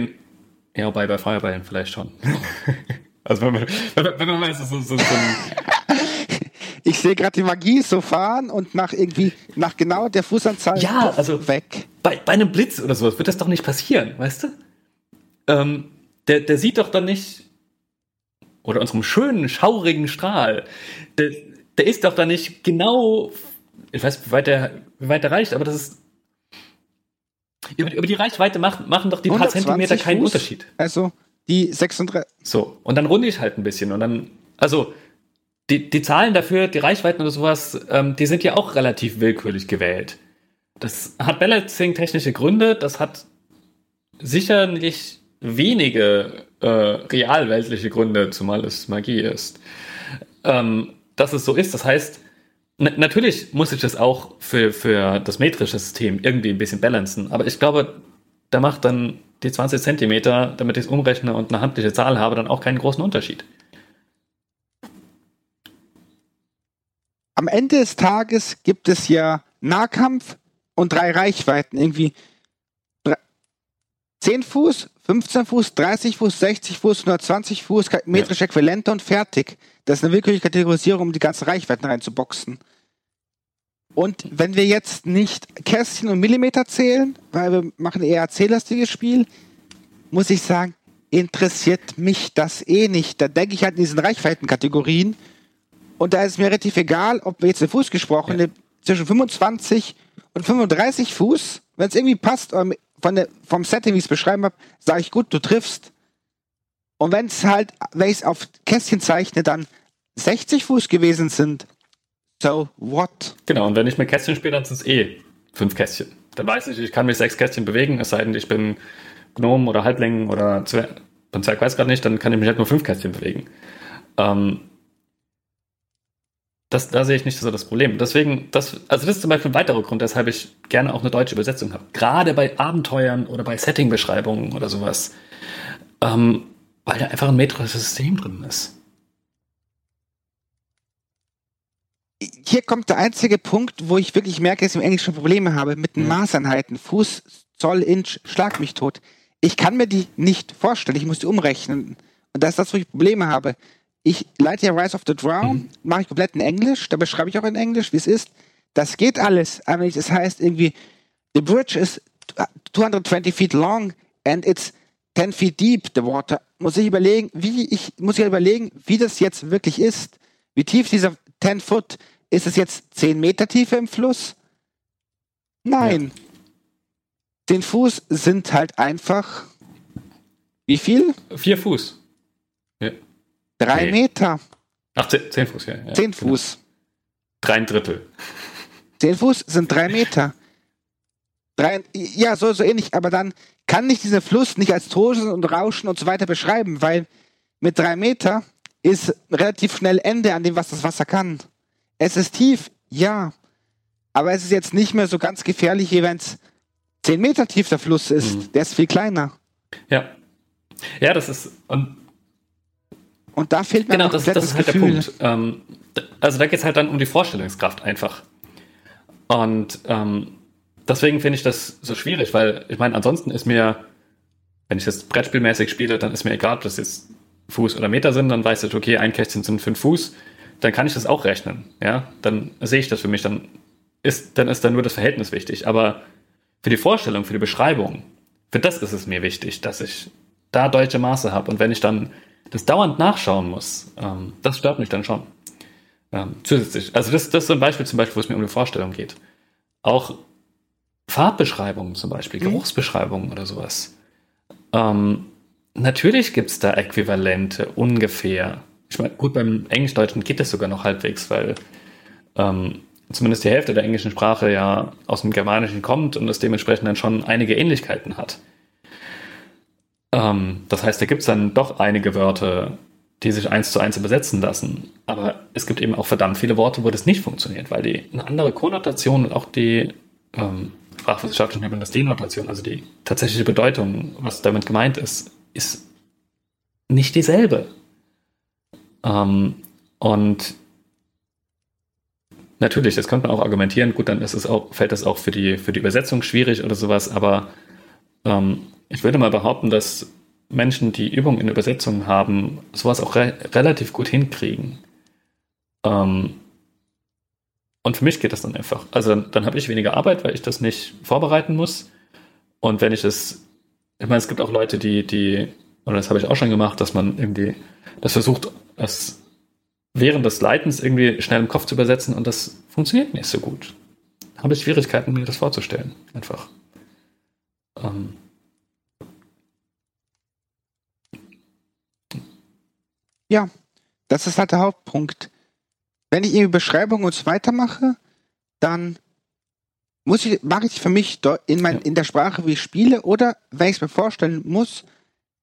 ja, wobei bei Feuerballen vielleicht schon. *laughs* also wenn man, wenn, man weiß, so, so, so ein *laughs* ich sehe gerade die Magie so fahren und nach irgendwie, nach genau der Fußanzahl ja, also weg. Bei, bei einem Blitz oder sowas wird das doch nicht passieren, weißt du? Ähm, der, der sieht doch dann nicht, oder unserem schönen, schaurigen Strahl, der, der ist doch da nicht genau, ich weiß, wie weit der, wie weit der reicht, aber das ist, über, über die Reichweite machen, machen doch die paar Zentimeter keinen Fuß, Unterschied. Also, die 36. So, und dann runde ich halt ein bisschen und dann, also, die, die Zahlen dafür, die Reichweiten oder sowas, ähm, die sind ja auch relativ willkürlich gewählt. Das hat Balancing technische Gründe, das hat sicherlich wenige äh, realweltliche Gründe, zumal es Magie ist. Ähm, dass es so ist, das heißt, natürlich muss ich das auch für, für das metrische System irgendwie ein bisschen balancen, aber ich glaube, da macht dann die 20 Zentimeter, damit ich es umrechne und eine handliche Zahl habe, dann auch keinen großen Unterschied. am Ende des Tages gibt es ja Nahkampf und drei Reichweiten. Irgendwie 10 Fuß, 15 Fuß, 30 Fuß, 60 Fuß, 120 Fuß, metrische Äquivalente und fertig. Das ist eine willkürliche Kategorisierung, um die ganzen Reichweiten reinzuboxen. Und wenn wir jetzt nicht Kästchen und Millimeter zählen, weil wir machen eher C-lastiges Spiel, muss ich sagen, interessiert mich das eh nicht. Da denke ich halt in diesen Reichweitenkategorien und da ist mir relativ egal, ob wir jetzt den Fuß gesprochen, ja. zwischen 25 und 35 Fuß, wenn es irgendwie passt, von der, vom Setting, wie ich es beschreiben habe, sage ich gut, du triffst. Und wenn es halt, wenn ich es auf Kästchen zeichne, dann 60 Fuß gewesen sind, so what? Genau, und wenn ich mit Kästchen spiele, dann sind es eh fünf Kästchen. Dann weiß ich, ich kann mich sechs Kästchen bewegen, es sei denn, ich bin Gnome oder Halblängen oder Zwerg, beim Zwerg weiß gerade nicht, dann kann ich mich halt nur fünf Kästchen bewegen. Ähm, das, da sehe ich nicht so das Problem. Deswegen, das, also das ist zum Beispiel ein weiterer Grund, weshalb ich gerne auch eine deutsche Übersetzung habe. Gerade bei Abenteuern oder bei Setting-Beschreibungen oder sowas. Ähm, weil da einfach ein metrisches System drin ist. Hier kommt der einzige Punkt, wo ich wirklich merke, dass ich im Englischen Probleme habe mit den Maßeinheiten. Fuß, Zoll, Inch, schlag mich tot. Ich kann mir die nicht vorstellen. Ich muss die umrechnen. Und das ist das, wo ich Probleme habe ich leite ja Rise of the Drown, mhm. mache ich komplett in Englisch, da beschreibe ich auch in Englisch, wie es ist. Das geht alles, aber es heißt irgendwie, the bridge is 220 feet long and it's 10 feet deep, the water. Muss ich überlegen, wie ich, muss ich überlegen, wie das jetzt wirklich ist. Wie tief dieser 10 Foot, ist es jetzt 10 Meter Tiefe im Fluss? Nein. Ja. 10 Fuß sind halt einfach, wie viel? 4 Fuß. Ja. Drei nee. Meter. Ach, zehn, zehn Fuß, ja. ja zehn genau. Fuß. Drei Drittel. Zehn Fuß sind drei Meter. Drei, ja, so, so ähnlich. Aber dann kann ich diesen Fluss nicht als Tosen und Rauschen und so weiter beschreiben, weil mit drei Meter ist relativ schnell Ende an dem, was das Wasser kann. Es ist tief, ja. Aber es ist jetzt nicht mehr so ganz gefährlich, wie wenn es zehn Meter tief der Fluss ist. Mhm. Der ist viel kleiner. Ja. Ja, das ist, und und da fehlt mir genau, das, das ist halt Gefühl. der Punkt. Ähm, also da geht es halt dann um die Vorstellungskraft einfach. Und ähm, deswegen finde ich das so schwierig, weil ich meine, ansonsten ist mir, wenn ich das brettspielmäßig spiele, dann ist mir egal, ob das jetzt Fuß oder Meter sind, dann weiß ich, okay, ein Kästchen sind fünf Fuß, dann kann ich das auch rechnen. Ja, dann sehe ich das für mich, dann ist, dann ist dann nur das Verhältnis wichtig. Aber für die Vorstellung, für die Beschreibung, für das ist es mir wichtig, dass ich da deutsche Maße habe. Und wenn ich dann das dauernd nachschauen muss, ähm, das stört mich dann schon. Ähm, zusätzlich. Also das, das ist so ein Beispiel zum Beispiel, wo es mir um die Vorstellung geht. Auch Farbbeschreibungen zum Beispiel, mhm. Geruchsbeschreibungen oder sowas. Ähm, natürlich gibt es da Äquivalente, ungefähr. Ich meine, gut, beim Englisch-Deutschen geht das sogar noch halbwegs, weil ähm, zumindest die Hälfte der englischen Sprache ja aus dem Germanischen kommt und es dementsprechend dann schon einige Ähnlichkeiten hat. Ähm, das heißt, da gibt es dann doch einige Wörter, die sich eins zu eins übersetzen lassen. Aber es gibt eben auch verdammt viele Worte, wo das nicht funktioniert, weil die eine andere Konnotation und auch die ähm, sprachwissenschaftliche nennt man das Denotation, also die tatsächliche Bedeutung, was damit gemeint ist, ist nicht dieselbe. Ähm, und natürlich, das könnte man auch argumentieren, gut, dann ist es auch, fällt das auch für die, für die Übersetzung schwierig oder sowas, aber ähm, ich würde mal behaupten, dass Menschen, die Übung in Übersetzung haben, sowas auch re relativ gut hinkriegen. Ähm, Und für mich geht das dann einfach. Also dann, dann habe ich weniger Arbeit, weil ich das nicht vorbereiten muss. Und wenn ich es, ich meine, es gibt auch Leute, die, die, oder das habe ich auch schon gemacht, dass man irgendwie das versucht, das während des Leitens irgendwie schnell im Kopf zu übersetzen und das funktioniert nicht so gut. Da habe ich Schwierigkeiten, mir das vorzustellen. Einfach. Ähm. Ja, das ist halt der Hauptpunkt. Wenn ich irgendwie Beschreibungen und so weiter mache, dann muss ich, mache ich für mich in, mein, ja. in der Sprache, wie ich spiele, oder wenn ich es mir vorstellen muss,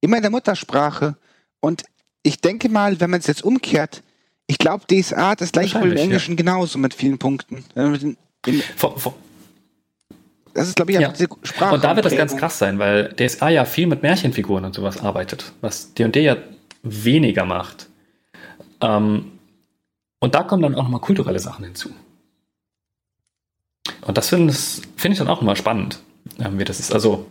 immer in der Muttersprache. Und ich denke mal, wenn man es jetzt umkehrt, ich glaube, DSA das gleiche wohl im Englischen ja. genauso mit vielen Punkten. In, in, vor, vor. Das ist, glaube ich, ja. diese Sprache. Und da wird das ganz krass sein, weil DSA ja viel mit Märchenfiguren und sowas arbeitet, was D&D ja weniger macht. Ähm, und da kommen dann auch nochmal kulturelle Sachen hinzu. Und das finde find ich dann auch immer spannend, ähm, wie das ist. Also,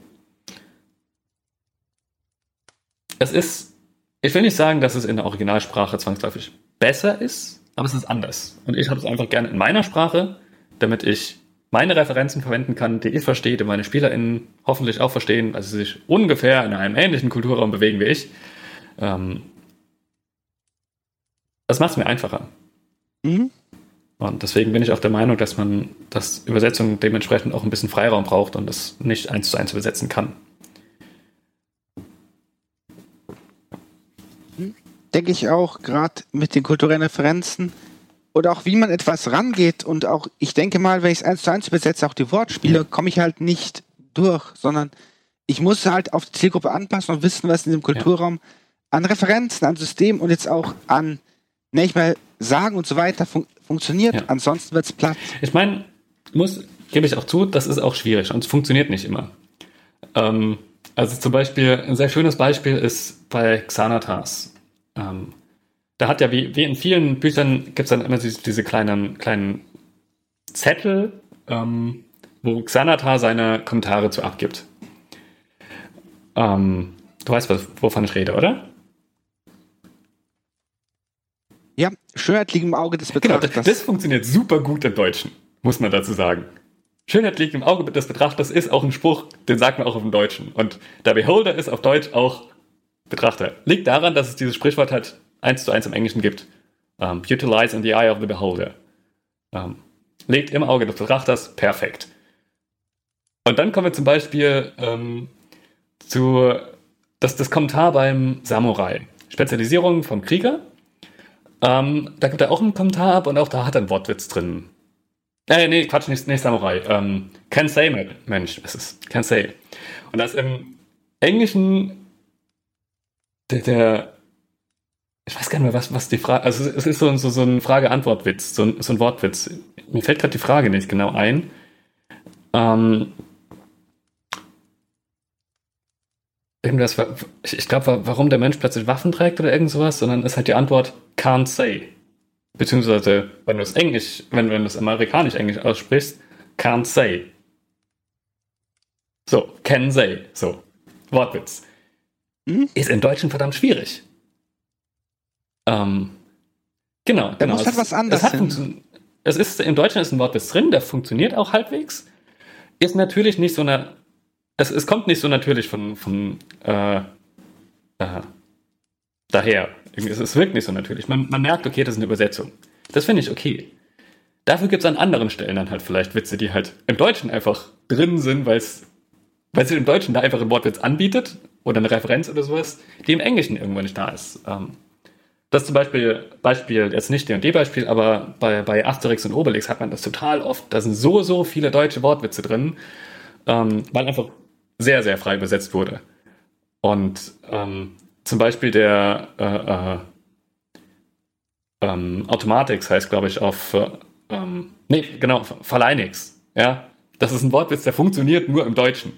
es ist, ich will nicht sagen, dass es in der Originalsprache zwangsläufig besser ist, aber es ist anders. Und ich habe es einfach gerne in meiner Sprache, damit ich meine Referenzen verwenden kann, die ich verstehe, die meine SpielerInnen hoffentlich auch verstehen, weil sie sich ungefähr in einem ähnlichen Kulturraum bewegen wie ich. Ähm, das macht es mir einfacher. Mhm. Und deswegen bin ich auch der Meinung, dass man das Übersetzung dementsprechend auch ein bisschen Freiraum braucht und das nicht eins zu eins übersetzen kann. Denke ich auch, gerade mit den kulturellen Referenzen oder auch wie man etwas rangeht und auch, ich denke mal, wenn ich es eins zu eins übersetze, auch die Wortspiele, komme ich halt nicht durch, sondern ich muss halt auf die Zielgruppe anpassen und wissen, was in dem Kulturraum an Referenzen, an System und jetzt auch an, nicht mal sagen und so weiter funktioniert. Ja. Ansonsten wird es platt. Ich meine, muss, gebe ich auch zu, das ist auch schwierig und es funktioniert nicht immer. Ähm, also zum Beispiel, ein sehr schönes Beispiel ist bei Xanatas. Ähm, da hat ja, wie, wie in vielen Büchern, gibt es dann immer diese, diese, kleinen, kleinen Zettel, ähm, wo Xanatar seine Kommentare zu abgibt. Ähm, du weißt, wovon ich rede, oder? Ja, Schönheit liegt im Auge des Betrachters. Genau, das, funktioniert super gut im Deutschen, muss man dazu sagen. Schönheit liegt im Auge des Betrachters ist auch ein Spruch, den sagt man auch auf dem Deutschen. Und der Beholder ist auf Deutsch auch Betrachter. Liegt daran, dass es dieses Sprichwort halt eins zu eins im Englischen gibt. Um, utilize in the eye of the beholder. Um, liegt im Auge des Betrachters, perfekt. Und dann kommen wir zum Beispiel ähm, zu das, das Kommentar beim Samurai. Spezialisierung vom Krieger ähm, da gibt er auch einen Kommentar ab und auch da hat er einen Wortwitz drin. Äh, nee, Quatsch, nicht, nicht Samurai. Ähm, can say, Mensch, es ist can say. Und das im Englischen der, der ich weiß gar nicht mehr, was, was die Frage, also es ist so, so, so ein Frage-Antwort-Witz, so ein, so ein Wortwitz. Mir fällt gerade die Frage nicht genau ein. Ähm, irgendwas, ich, ich glaube, warum der Mensch plötzlich Waffen trägt oder irgend sowas, sondern ist halt die Antwort can't say. Beziehungsweise, wenn du es Englisch, wenn, wenn du es amerikanisch-englisch aussprichst, can't say. So, can say. So, Wortwitz. Hm? Ist im Deutschen verdammt schwierig. Ähm, genau, da genau. muss halt was anderes es, es ist, im Deutschen ist ein Wortwitz drin, der funktioniert auch halbwegs. Ist natürlich nicht so eine es, es kommt nicht so natürlich von, von äh, äh, daher. Es, es wirkt nicht so natürlich. Man, man merkt, okay, das ist eine Übersetzung. Das finde ich okay. Dafür gibt es an anderen Stellen dann halt vielleicht Witze, die halt im Deutschen einfach drin sind, weil es im Deutschen da einfach ein Wortwitz anbietet oder eine Referenz oder sowas, die im Englischen irgendwo nicht da ist. Ähm, das zum Beispiel, Beispiel, jetzt nicht D&D-Beispiel, aber bei, bei Asterix und Obelix hat man das total oft. Da sind so, so viele deutsche Wortwitze drin, ähm, weil einfach sehr, sehr frei besetzt wurde. Und ähm, zum Beispiel der äh, äh, ähm, Automatics heißt, glaube ich, auf äh, ähm, nee, genau, Verleinix. Ja, das ist ein Wortwitz, der funktioniert nur im Deutschen.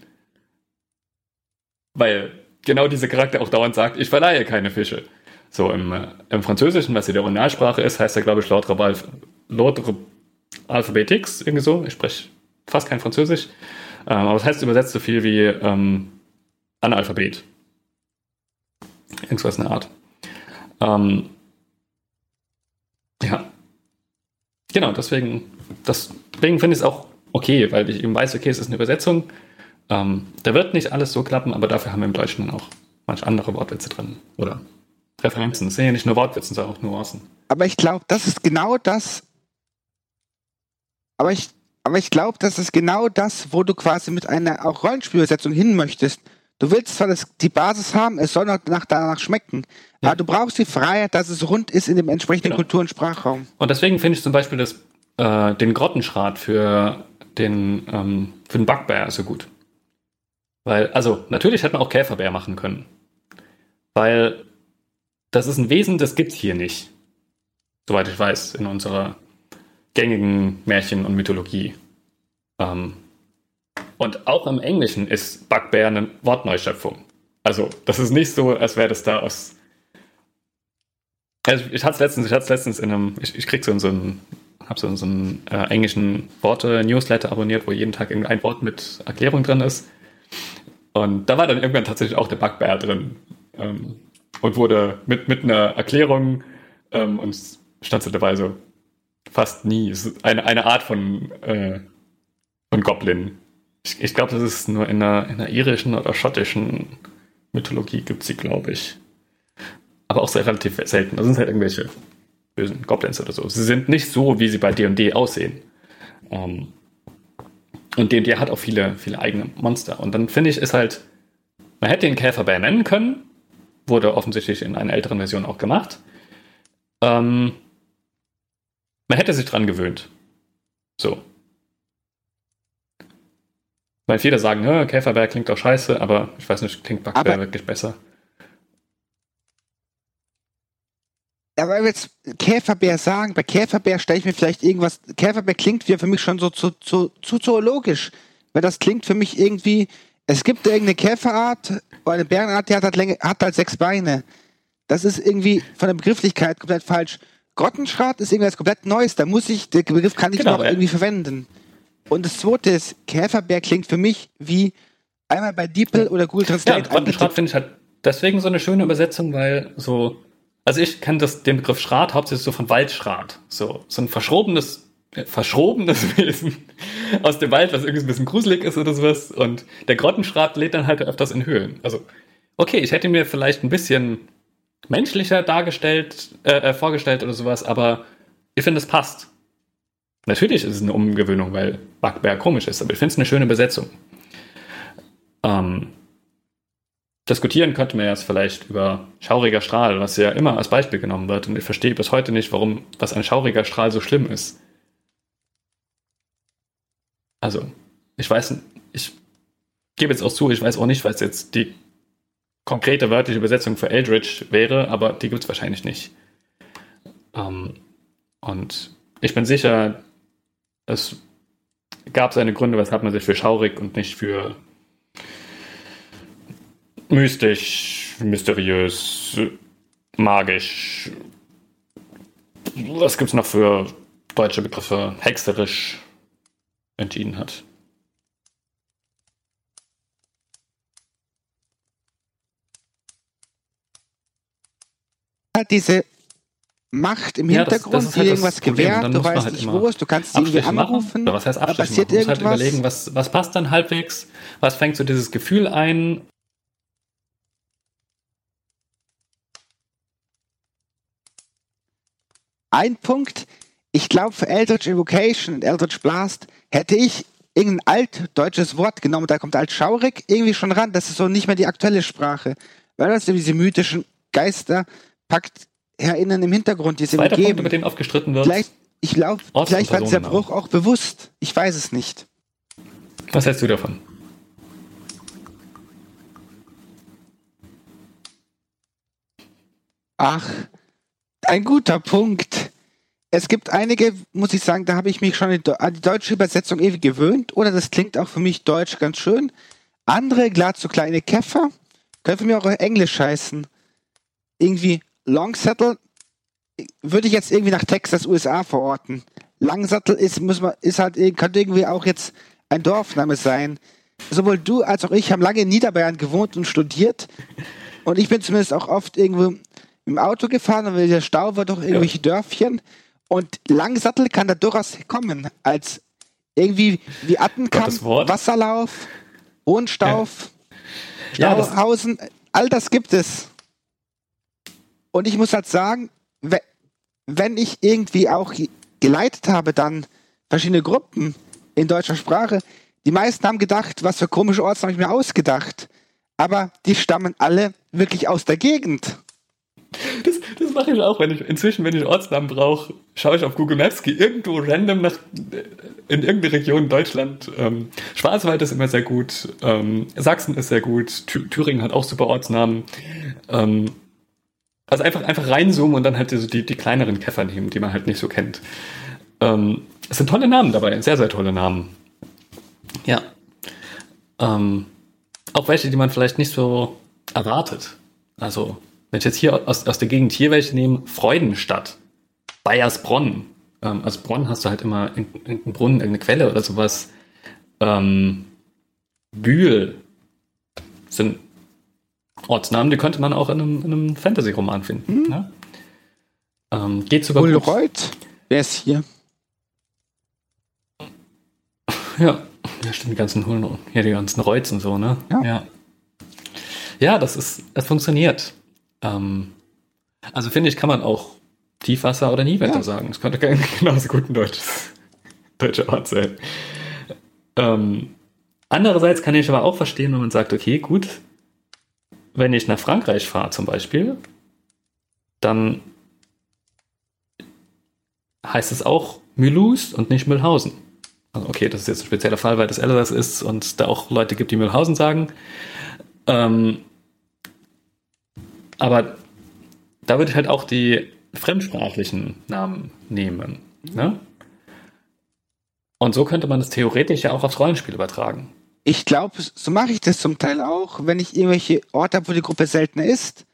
Weil genau dieser Charakter auch dauernd sagt, ich verleihe keine Fische. So im, äh, im Französischen, was ja der Originalsprache ist, heißt er, glaube ich, laut, Alph Alphabetix, irgendwie so. Ich spreche fast kein Französisch. Ähm, aber das heißt übersetzt so viel wie ähm, Analphabet. Irgendwas in der Art. Ähm, ja. Genau, deswegen deswegen finde ich es auch okay, weil ich eben weiß, okay, es ist eine Übersetzung. Ähm, da wird nicht alles so klappen, aber dafür haben wir im Deutschen dann auch manch andere Wortwitze drin. Oder Referenzen. Es sind ja nicht nur Wortwitze, sondern auch Nuancen. Aber ich glaube, das ist genau das. Aber ich, aber ich glaube, das ist genau das, wo du quasi mit einer auch Rollenspielübersetzung hin möchtest. Du willst zwar das, die Basis haben, es soll noch nach, danach schmecken, ja. aber du brauchst die Freiheit, dass es rund ist in dem entsprechenden genau. Kultur- und Sprachraum. Und deswegen finde ich zum Beispiel das, äh, den Grottenschrat für den, ähm, für den Bugbear so gut. Weil, also, natürlich hätte man auch Käferbär machen können. Weil das ist ein Wesen, das gibt es hier nicht. Soweit ich weiß, in unserer gängigen Märchen und Mythologie. Ähm, und auch im Englischen ist Bugbear eine Wortneuschöpfung. Also, das ist nicht so, als wäre das da aus. Also ich hatte es letztens, ich hatte letztens in einem, ich, ich krieg so, so einen, habe so, so einen äh, englischen Worte-Newsletter abonniert, wo jeden Tag ein Wort mit Erklärung drin ist. Und da war dann irgendwann tatsächlich auch der Bugbear drin. Ähm, und wurde mit, mit einer Erklärung ähm, und stand so dabei so fast nie. Es ist eine, eine Art von, äh, von Goblin. Ich, ich glaube, das ist nur in der, in der irischen oder schottischen Mythologie gibt sie, glaube ich. Aber auch sehr relativ selten. Das sind halt irgendwelche bösen Goblins oder so. Sie sind nicht so, wie sie bei D&D aussehen. Ähm, und D&D hat auch viele, viele eigene Monster. Und dann finde ich, ist halt, man hätte den Käferbär nennen können. Wurde offensichtlich in einer älteren Version auch gemacht. Ähm, man hätte sich dran gewöhnt. So. Weil viele sagen, ja, Käferbär klingt doch scheiße, aber ich weiß nicht, klingt Backbär wirklich besser. Aber wenn wir jetzt Käferbär sagen, bei Käferbär stelle ich mir vielleicht irgendwas, Käferbär klingt für mich schon so zu, zu, zu zoologisch. Weil das klingt für mich irgendwie, es gibt irgendeine Käferart oder eine Bärenart, die hat halt, Länge, hat halt sechs Beine. Das ist irgendwie von der Begrifflichkeit komplett falsch. Grottenschrat ist irgendwas komplett Neues, da muss ich, der Begriff kann ich genau, noch irgendwie verwenden. Und das zweite ist, Käferbär klingt für mich wie einmal bei DeepL oder Google Translate. Ja, Grottenschrat finde ich halt deswegen so eine schöne Übersetzung, weil so, also ich kenne das, den Begriff Schrat hauptsächlich so von Waldschrat. So, so ein verschrobenes, äh, verschrobenes *laughs* Wesen aus dem Wald, was irgendwie ein bisschen gruselig ist oder sowas. Und der Grottenschrat lädt dann halt öfters in Höhlen. Also, okay, ich hätte mir vielleicht ein bisschen menschlicher dargestellt, äh, äh vorgestellt oder sowas, aber ich finde, es passt. Natürlich ist es eine Umgewöhnung, weil Bugbear komisch ist, aber ich finde es eine schöne Besetzung. Ähm, diskutieren könnte man jetzt vielleicht über schauriger Strahl, was ja immer als Beispiel genommen wird. Und ich verstehe bis heute nicht, warum was ein schauriger Strahl so schlimm ist. Also, ich weiß, ich gebe jetzt auch zu, ich weiß auch nicht, was jetzt die konkrete wörtliche Übersetzung für Eldritch wäre, aber die gibt es wahrscheinlich nicht. Ähm, und ich bin sicher, es gab seine Gründe, weshalb man sich für schaurig und nicht für mystisch, mysteriös, magisch. Was gibt es noch für deutsche Begriffe? Hexerisch entschieden hat. Diese Macht im ja, Hintergrund, das, das die halt irgendwas gewährt, du weißt halt nicht wo es, du kannst sie irgendwie anrufen. Machen. Was heißt Abstriche passiert machen? Du musst halt überlegen, was, was passt dann halbwegs, was fängt so dieses Gefühl ein. Ein Punkt, ich glaube für Eldritch Invocation und Eldritch Blast hätte ich irgendein altdeutsches Wort genommen, da kommt altschaurig irgendwie schon ran, das ist so nicht mehr die aktuelle Sprache. Weil das diese mythischen Geister packt erinnern im Hintergrund, die es Zweiter Punkt, über den oft gestritten wird. Vielleicht, ich glaube, vielleicht war dieser Bruch auch bewusst. Ich weiß es nicht. Was hältst du davon? Ach, ein guter Punkt. Es gibt einige, muss ich sagen, da habe ich mich schon an die deutsche Übersetzung ewig gewöhnt. Oder das klingt auch für mich deutsch ganz schön. Andere, glatt so kleine Käfer, können für mich auch Englisch heißen. Irgendwie Longsattel würde ich jetzt irgendwie nach Texas, USA verorten. Langsattel ist, muss man, ist halt, könnte irgendwie auch jetzt ein Dorfname sein. Sowohl du als auch ich haben lange in Niederbayern gewohnt und studiert. Und ich bin zumindest auch oft irgendwo im Auto gefahren und der Stau war doch irgendwelche ja. Dörfchen. Und Langsattel kann da durchaus kommen, als irgendwie wie Attenkamp, Wasserlauf, Hohenstauf, ja. Stauhausen, ja, all das gibt es. Und ich muss halt sagen, wenn ich irgendwie auch geleitet habe, dann verschiedene Gruppen in deutscher Sprache, die meisten haben gedacht, was für komische Ortsnamen habe ich mir ausgedacht. Aber die stammen alle wirklich aus der Gegend. Das, das mache ich auch, wenn ich inzwischen, wenn ich Ortsnamen brauche, schaue ich auf Google Maps, gehe irgendwo random nach in irgendeine Region in Deutschland. Ähm, Schwarzwald ist immer sehr gut, ähm, Sachsen ist sehr gut, Thüringen hat auch super Ortsnamen. Ähm, also einfach, einfach reinzoomen und dann halt die, die, die kleineren Käfer nehmen, die man halt nicht so kennt. Ähm, es sind tolle Namen dabei, sehr, sehr tolle Namen. Ja. Ähm, auch welche, die man vielleicht nicht so erwartet. Also, wenn ich jetzt hier aus, aus der Gegend hier welche nehme, Freudenstadt, Bayersbronn. Ähm, also Bronn hast du halt immer irgendeinen Brunnen, irgendeine Quelle oder sowas. Ähm, Bühl sind Ortsnamen, die könnte man auch in einem, einem Fantasy-Roman finden. Mhm. Ne? Ähm, geht sogar Ulreuth, wer ist hier? *laughs* Ja, ja stimmt, die ganzen Hullen, ja, die ganzen Reuz und so, ne? Ja. Ja, ja das ist, es funktioniert. Ähm, also finde ich, kann man auch Tiefwasser oder Niewetter ja. sagen. Das könnte *laughs* genauso gut ein deutsches, deutscher Ort sein. Ähm, andererseits kann ich aber auch verstehen, wenn man sagt, okay, gut, wenn ich nach Frankreich fahre zum Beispiel, dann heißt es auch Mulhouse und nicht Mühlhausen. Also okay, das ist jetzt ein spezieller Fall, weil das Elsass ist und da auch Leute gibt, die Mühlhausen sagen. Ähm, aber da würde ich halt auch die fremdsprachlichen Namen nehmen. Ne? Und so könnte man das theoretisch ja auch aufs Rollenspiel übertragen ich glaube, so mache ich das zum Teil auch, wenn ich irgendwelche Orte habe, wo die Gruppe seltener ist.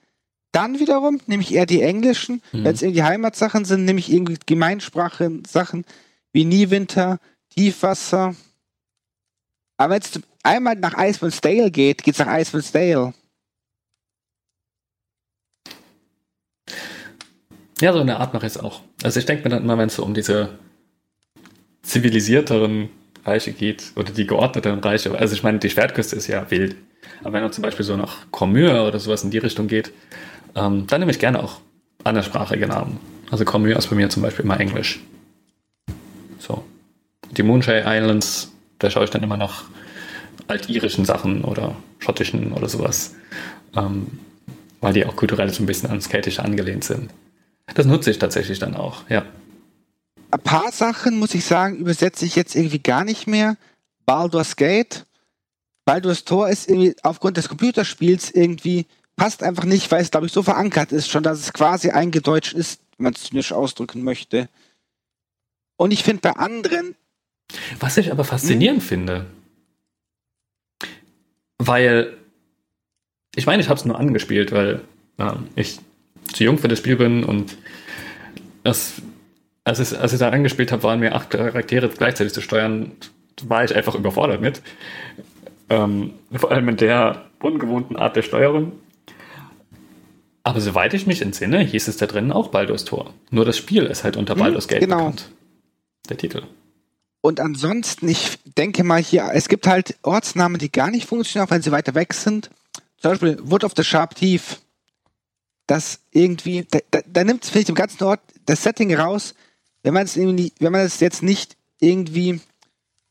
Dann wiederum nehme ich eher die englischen. Mhm. Wenn es irgendwie Heimatsachen sind, nehme ich irgendwie Gemeinsprache-Sachen wie Niewinter, Tiefwasser. Aber wenn es einmal nach Iceman's Dale geht, geht es nach Iceman's Dale. Ja, so eine Art mache ich es auch. Also ich denke mir dann immer, wenn es so um diese zivilisierteren Reiche geht oder die geordneteren Reiche. Also ich meine, die Schwertküste ist ja wild. Aber wenn man zum Beispiel so nach Cormure oder sowas in die Richtung geht, ähm, dann nehme ich gerne auch anderssprachige Namen. Also Cormure ist bei mir zum Beispiel immer Englisch. So. Die Moonshine Islands, da schaue ich dann immer nach altirischen Sachen oder schottischen oder sowas. Ähm, weil die auch kulturell so ein bisschen ans Keltische angelehnt sind. Das nutze ich tatsächlich dann auch, ja ein paar Sachen, muss ich sagen, übersetze ich jetzt irgendwie gar nicht mehr. Baldur's Gate. Baldur's Tor ist irgendwie aufgrund des Computerspiels irgendwie passt einfach nicht, weil es, glaube ich, so verankert ist schon, dass es quasi eingedeutscht ist, wenn man es zynisch ausdrücken möchte. Und ich finde bei anderen. Was ich aber faszinierend hm? finde, weil ich meine, ich habe es nur angespielt, weil äh, ich zu jung für das Spiel bin und es als ich, als ich da angespielt habe, waren mir acht Charaktere gleichzeitig zu steuern, war ich einfach überfordert mit. Ähm, vor allem mit der ungewohnten Art der Steuerung. Aber soweit ich mich entsinne, hieß es da drin auch Baldur's Tor. Nur das Spiel ist halt unter hm, Baldur's Gate genau. bekannt. Der Titel. Und ansonsten, ich denke mal hier, es gibt halt Ortsnamen, die gar nicht funktionieren, auch wenn sie weiter weg sind. Zum Beispiel Wood of the Sharp Thief. Das irgendwie, da, da, da nimmt es vielleicht im ganzen Ort das Setting raus, wenn man es wenn man es jetzt nicht irgendwie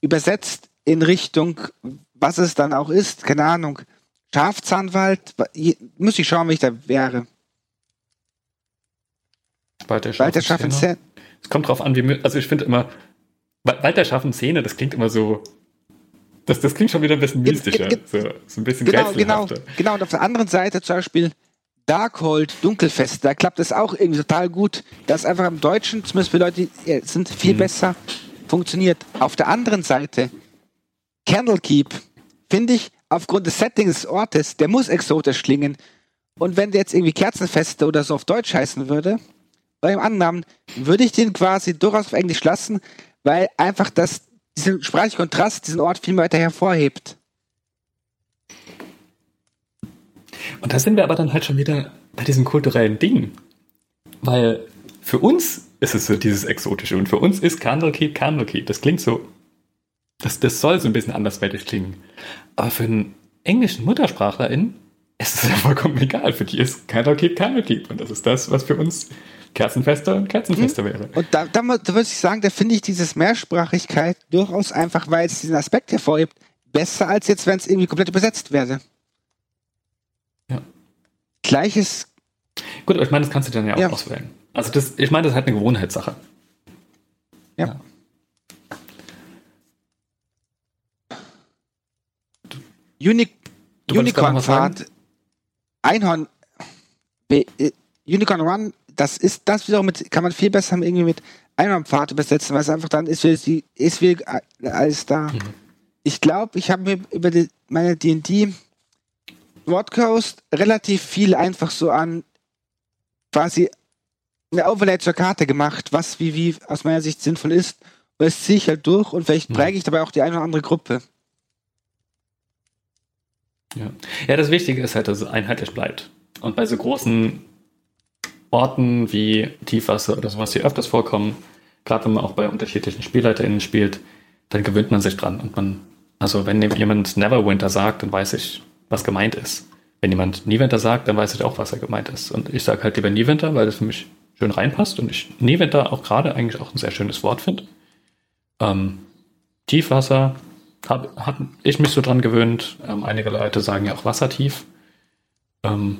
übersetzt in Richtung, was es dann auch ist, keine Ahnung, Schafzahnwald, muss ich schauen, wie ich da wäre. Wald der scharfen Zähne. Es kommt drauf an, wie, also ich finde immer, scharfen Zähne, das klingt immer so, das, das klingt schon wieder ein bisschen mystischer, so, so ein bisschen genau, genau, genau, und auf der anderen Seite zum Beispiel Darkhold, Dunkelfest, da klappt es auch irgendwie total gut. Das einfach im Deutschen, zumindest für Leute, die sind viel mhm. besser funktioniert. Auf der anderen Seite, Candlekeep, finde ich, aufgrund des Settings des Ortes, der muss exotisch klingen. Und wenn der jetzt irgendwie Kerzenfeste oder so auf Deutsch heißen würde, bei dem Annahmen, würde ich den quasi durchaus auf Englisch lassen, weil einfach das, diesen sprachlichen Kontrast diesen Ort viel weiter hervorhebt. Und da sind wir aber dann halt schon wieder bei diesem kulturellen Ding. Weil für uns ist es so dieses Exotische und für uns ist Candlekeep Candlekeep. Das klingt so, das, das soll so ein bisschen andersweltig klingen. Aber für einen englischen MuttersprachlerInnen ist es ja vollkommen egal. Für die ist Candlekeep Candlekeep und das ist das, was für uns Kerzenfester und Kerzenfester mhm. wäre. Und da, da, da würde ich sagen, da finde ich dieses Mehrsprachigkeit durchaus einfach, weil es diesen Aspekt hervorhebt, besser als jetzt, wenn es irgendwie komplett übersetzt wäre. Gleiches. Gut, aber ich meine, das kannst du dann ja auch ja. auswählen. Also das, ich meine, das ist halt eine Gewohnheitssache. Ja. ja. Uni Unicorn-Fahrt, Einhorn, Be äh, Unicorn Run, das ist, das wiederum mit, kann man viel besser irgendwie mit Einhornpfad übersetzen, weil es einfach dann ist, wie, ist wie alles da. Mhm. Ich glaube, ich habe mir über die, meine D&D Broadcast relativ viel einfach so an quasi eine Overlay zur Karte gemacht, was wie, wie aus meiner Sicht sinnvoll ist. Und das ziehe ich halt durch und vielleicht mhm. präge ich dabei auch die eine oder andere Gruppe. Ja. ja, das Wichtige ist halt, dass es einheitlich bleibt. Und bei so großen Orten wie Tiefwasser oder sowas, die öfters vorkommen, gerade wenn man auch bei unterschiedlichen SpielleiterInnen spielt, dann gewöhnt man sich dran. Und man, also wenn jemand Neverwinter sagt, dann weiß ich, was gemeint ist. Wenn jemand Niewinter sagt, dann weiß ich auch, was er gemeint ist. Und ich sage halt lieber Niewinter, weil das für mich schön reinpasst und ich Niewinter auch gerade eigentlich auch ein sehr schönes Wort finde. Ähm, Tiefwasser habe hab ich mich so dran gewöhnt. Ähm, einige Leute sagen ja auch wassertief. Ähm,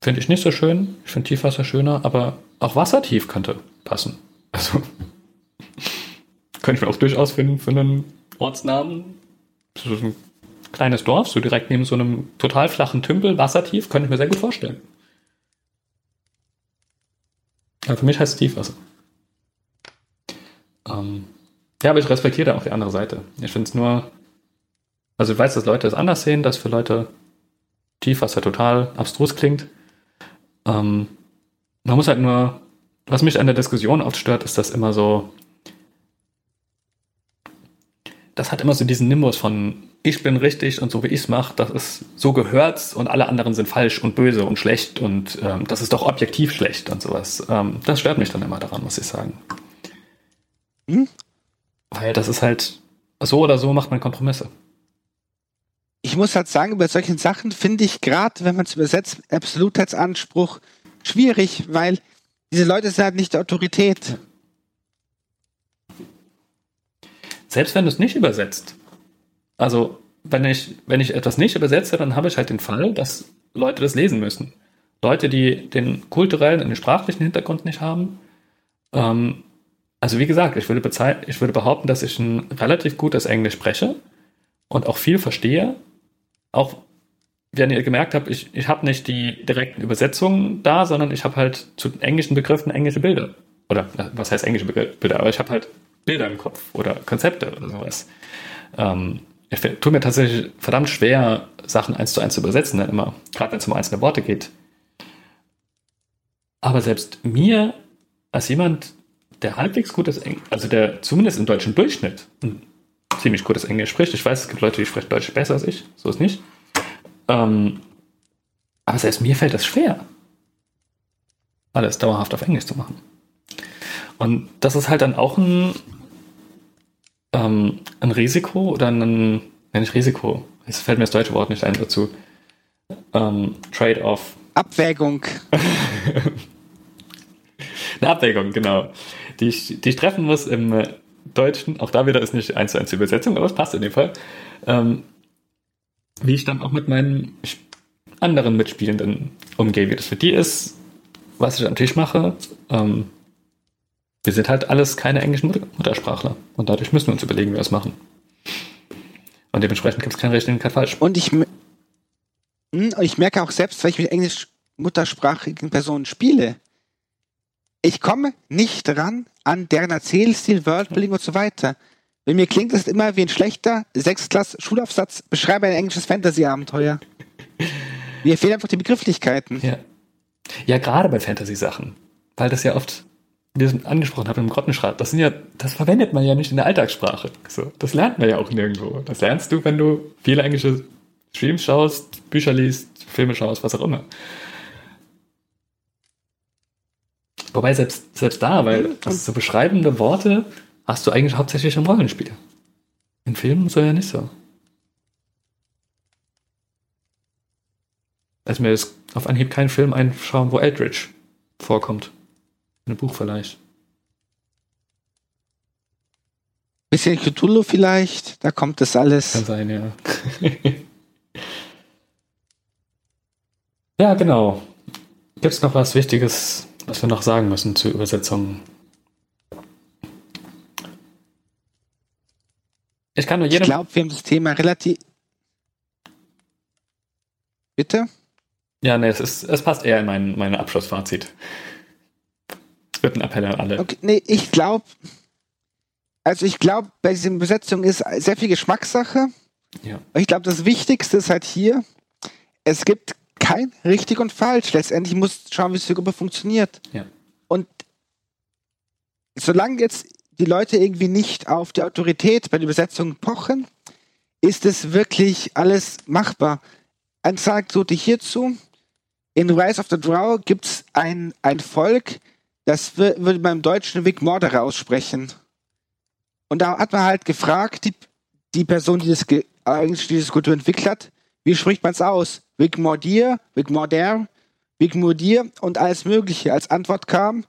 finde ich nicht so schön. Ich finde Tiefwasser schöner, aber auch wassertief könnte passen. Also *laughs* könnte ich mir auch durchaus finden für einen Ortsnamen. So ein kleines Dorf, so direkt neben so einem total flachen Tümpel, wassertief, könnte ich mir sehr gut vorstellen. Aber für mich heißt es Tiefwasser. Ähm, ja, aber ich respektiere auch die andere Seite. Ich finde es nur, also ich weiß, dass Leute es anders sehen, dass für Leute Tiefwasser total abstrus klingt. Ähm, man muss halt nur, was mich an der Diskussion oft stört, ist, dass immer so, das hat immer so diesen Nimbus von ich bin richtig und so wie ich es mache, das ist so gehört's und alle anderen sind falsch und böse und schlecht und ähm, das ist doch objektiv schlecht und sowas. Ähm, das stört mich dann immer daran, muss ich sagen. Hm? Weil das ist halt, so oder so macht man Kompromisse. Ich muss halt sagen, bei solchen Sachen finde ich gerade, wenn man es übersetzt, Absolutheitsanspruch schwierig, weil diese Leute sind halt nicht Autorität. Selbst wenn du es nicht übersetzt. Also, wenn ich, wenn ich etwas nicht übersetze, dann habe ich halt den Fall, dass Leute das lesen müssen. Leute, die den kulturellen und den sprachlichen Hintergrund nicht haben, ähm, also wie gesagt, ich würde, ich würde behaupten, dass ich ein relativ gutes Englisch spreche und auch viel verstehe. Auch wenn ihr gemerkt habt, ich, ich habe nicht die direkten Übersetzungen da, sondern ich habe halt zu englischen Begriffen englische Bilder. Oder was heißt englische Bilder? Aber ich habe halt Bilder im Kopf oder Konzepte oder sowas. Ähm, ich tue mir tatsächlich verdammt schwer, Sachen eins zu eins zu übersetzen, dann immer, gerade wenn es um einzelne Worte geht. Aber selbst mir, als jemand, der halbwegs gutes Englisch, also der zumindest im deutschen Durchschnitt ziemlich gutes Englisch spricht. Ich weiß, es gibt Leute, die sprechen Deutsch besser als ich, so ist nicht. Ähm, aber selbst mir fällt das schwer, alles dauerhaft auf Englisch zu machen. Und das ist halt dann auch ein, ähm, ein Risiko oder ein, nenne ich Risiko, es fällt mir das deutsche Wort nicht ein dazu, ähm, Trade-off. Abwägung. *laughs* Eine Abwägung, genau die ich, die ich treffen muss im äh, Deutschen. Auch da wieder ist nicht eins zu eins Übersetzung, aber es passt in dem Fall. Ähm, wie ich dann auch mit meinen anderen Mitspielenden umgehe, wie das für die ist, was ich am Tisch mache. Ähm, wir sind halt alles keine englischen Muttersprachler und dadurch müssen wir uns überlegen, wie wir es machen. Und dementsprechend gibt es kein richtig und kein falsch. Und ich, hm, ich merke auch selbst, wenn ich mit englisch muttersprachigen Personen spiele, ich komme nicht ran an deren Erzählstil, Worldbuilding und so weiter. Bei mir klingt das immer wie ein schlechter Sechstklass Schulaufsatz, beschreibe ein englisches Fantasy-Abenteuer. Mir fehlen einfach die Begrifflichkeiten. Ja, ja gerade bei Fantasy-Sachen. Weil das ja oft, ich es angesprochen habe im Grottenschrat, das sind ja, das verwendet man ja nicht in der Alltagssprache. So, das lernt man ja auch nirgendwo. Das lernst du, wenn du viele englische Streams schaust, Bücher liest, Filme schaust, was auch immer. Wobei selbst, selbst da, weil mhm. so beschreibende Worte hast du eigentlich hauptsächlich im Rollenspiel. In Filmen so ja nicht so. Also mir ist auf Anhieb kein Film einschauen, wo Eldridge vorkommt. In einem Buch vielleicht. Bisschen Cthulhu vielleicht, da kommt das alles. Kann sein, ja. *laughs* ja, genau. Gibt es noch was Wichtiges, was wir noch sagen müssen zur Übersetzung? Ich kann nur jedem. Ich glaube, wir haben das Thema relativ. Bitte? Ja, nee, es, ist, es passt eher in mein, mein Abschlussfazit. Wird ein Appell an alle. Okay, nee, ich glaube, also ich glaube, bei dieser Besetzung ist sehr viel Geschmackssache. Ja. Ich glaube, das Wichtigste ist halt hier, es gibt kein richtig und falsch. Letztendlich muss schauen, wie es für Gruppe funktioniert. Ja. Und solange jetzt die Leute irgendwie nicht auf die Autorität bei der Übersetzung pochen, ist es wirklich alles machbar. Ein so hierzu, in Rise of the Drow gibt es ein, ein Volk, das würde man im Deutschen Vic Mordere aussprechen. Und da hat man halt gefragt, die, die Person, die das eigentlich diese Kultur entwickelt hat, wie spricht man es aus? Vic Mordir, Vic Morder, Vic Mordir und alles Mögliche. Als Antwort kam,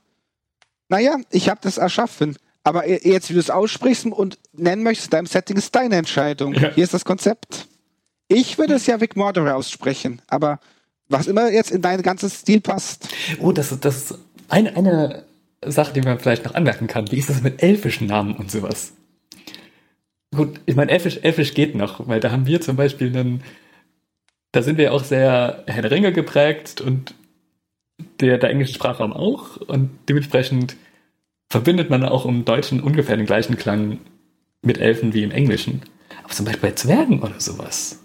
naja, ich habe das erschaffen. Aber jetzt, wie du es aussprichst und nennen möchtest, deinem Setting ist deine Entscheidung. Ja. Hier ist das Konzept. Ich würde es ja Vic Morder aussprechen, aber was immer jetzt in dein ganzes Stil passt. Oh, das, das ist eine, eine Sache, die man vielleicht noch anmerken kann. Wie ist das mit elfischen Namen und sowas? Gut, ich meine, elfisch, elfisch geht noch, weil da haben wir zum Beispiel einen, da sind wir auch sehr Herr der Ringe geprägt und der, der englische Sprachraum auch und dementsprechend verbindet man auch im Deutschen ungefähr den gleichen Klang mit Elfen wie im Englischen. Aber zum Beispiel bei Zwergen oder sowas.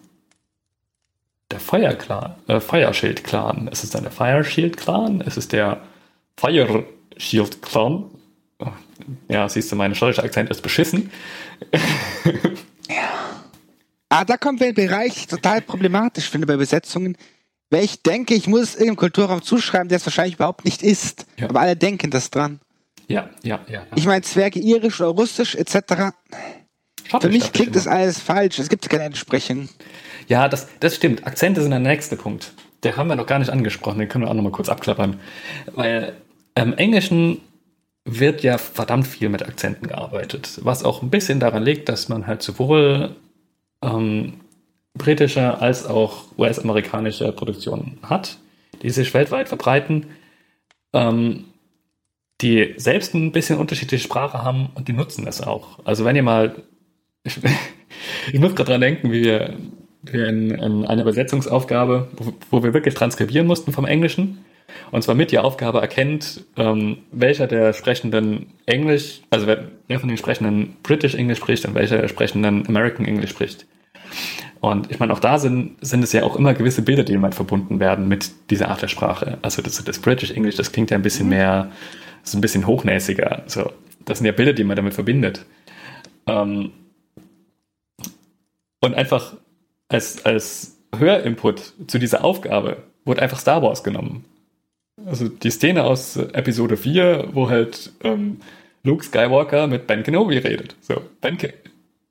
Der Feuerclan, äh, Feuerschild-Clan. Ist es dann der Fire Shield Clan? Ist es der Fire Shield Clan? Oh, ja, siehst du, mein schottischer Akzent ist beschissen. *laughs* ja. Ah, da kommt ein Bereich, ich total problematisch finde bei Besetzungen, weil ich denke, ich muss es irgendeinem Kulturraum zuschreiben, der es wahrscheinlich überhaupt nicht ist. Ja. Aber alle denken das dran. Ja, ja, ja. ja. Ich meine, Zwerge irisch oder russisch etc. Schottisch, Für mich klingt das alles falsch. Es gibt keine Entsprechung. Ja, das, das stimmt. Akzente sind der nächste Punkt. Der haben wir noch gar nicht angesprochen. Den können wir auch noch mal kurz abklappern. Weil im Englischen wird ja verdammt viel mit Akzenten gearbeitet. Was auch ein bisschen daran liegt, dass man halt sowohl ähm, britische als auch US-amerikanische Produktionen hat, die sich weltweit verbreiten. Ähm, die selbst ein bisschen unterschiedliche Sprache haben und die nutzen es auch. Also wenn ihr mal, ich, *laughs* ich muss gerade dran denken, wie wir, wir in, in einer Übersetzungsaufgabe, wo, wo, wir wirklich transkribieren mussten vom Englischen, und zwar mit die Aufgabe erkennt, ähm, welcher der Sprechenden Englisch, also wer, von den Sprechenden British English spricht und welcher der Sprechenden American English spricht. Und ich meine, auch da sind, sind es ja auch immer gewisse Bilder, die immer verbunden werden mit dieser Art der Sprache. Also das, das British English, das klingt ja ein bisschen mehr so ein bisschen hochnäsiger. So, das sind ja Bilder, die man damit verbindet. Ähm, und einfach als, als Hörinput zu dieser Aufgabe wurde einfach Star Wars genommen. Also die Szene aus Episode 4, wo halt ähm, Luke Skywalker mit Ben Kenobi redet. So, ben Ke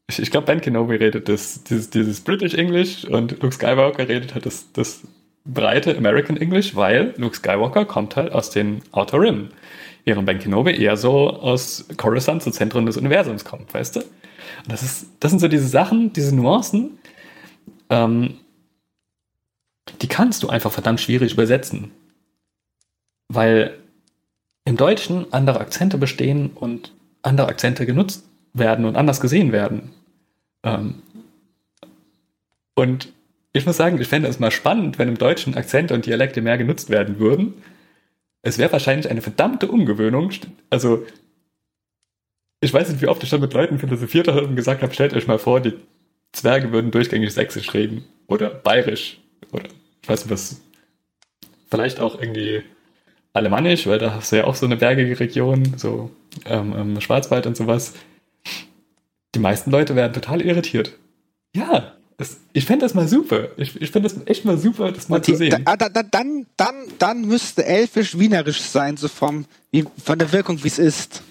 ich, ich glaube, Ben Kenobi redet das, dieses, dieses British English und Luke Skywalker redet halt das, das breite American English, weil Luke Skywalker kommt halt aus den Outer Rim während Ben Kenobi eher so aus Coruscant zum Zentrum des Universums kommt, weißt du? Und das, ist, das sind so diese Sachen, diese Nuancen, ähm, die kannst du einfach verdammt schwierig übersetzen. Weil im Deutschen andere Akzente bestehen und andere Akzente genutzt werden und anders gesehen werden. Ähm, und ich muss sagen, ich fände es mal spannend, wenn im Deutschen Akzente und Dialekte mehr genutzt werden würden es wäre wahrscheinlich eine verdammte Umgewöhnung. Also, ich weiß nicht, wie oft ich schon mit Leuten philosophiert habe und gesagt habe, stellt euch mal vor, die Zwerge würden durchgängig Sächsisch reden. Oder Bayerisch. Oder ich weiß nicht was. Vielleicht auch irgendwie Alemannisch, weil da hast du ja auch so eine bergige Region, so ähm, ähm, Schwarzwald und sowas. Die meisten Leute werden total irritiert. Ja, Das, ich fände das mal super. Ich, ich fände das echt mal super, das mal Und zu die, sehen. da, da, dann, dann, dann müsste Elfisch wienerisch sein, so vom, wie, von der Wirkung, wie es ist.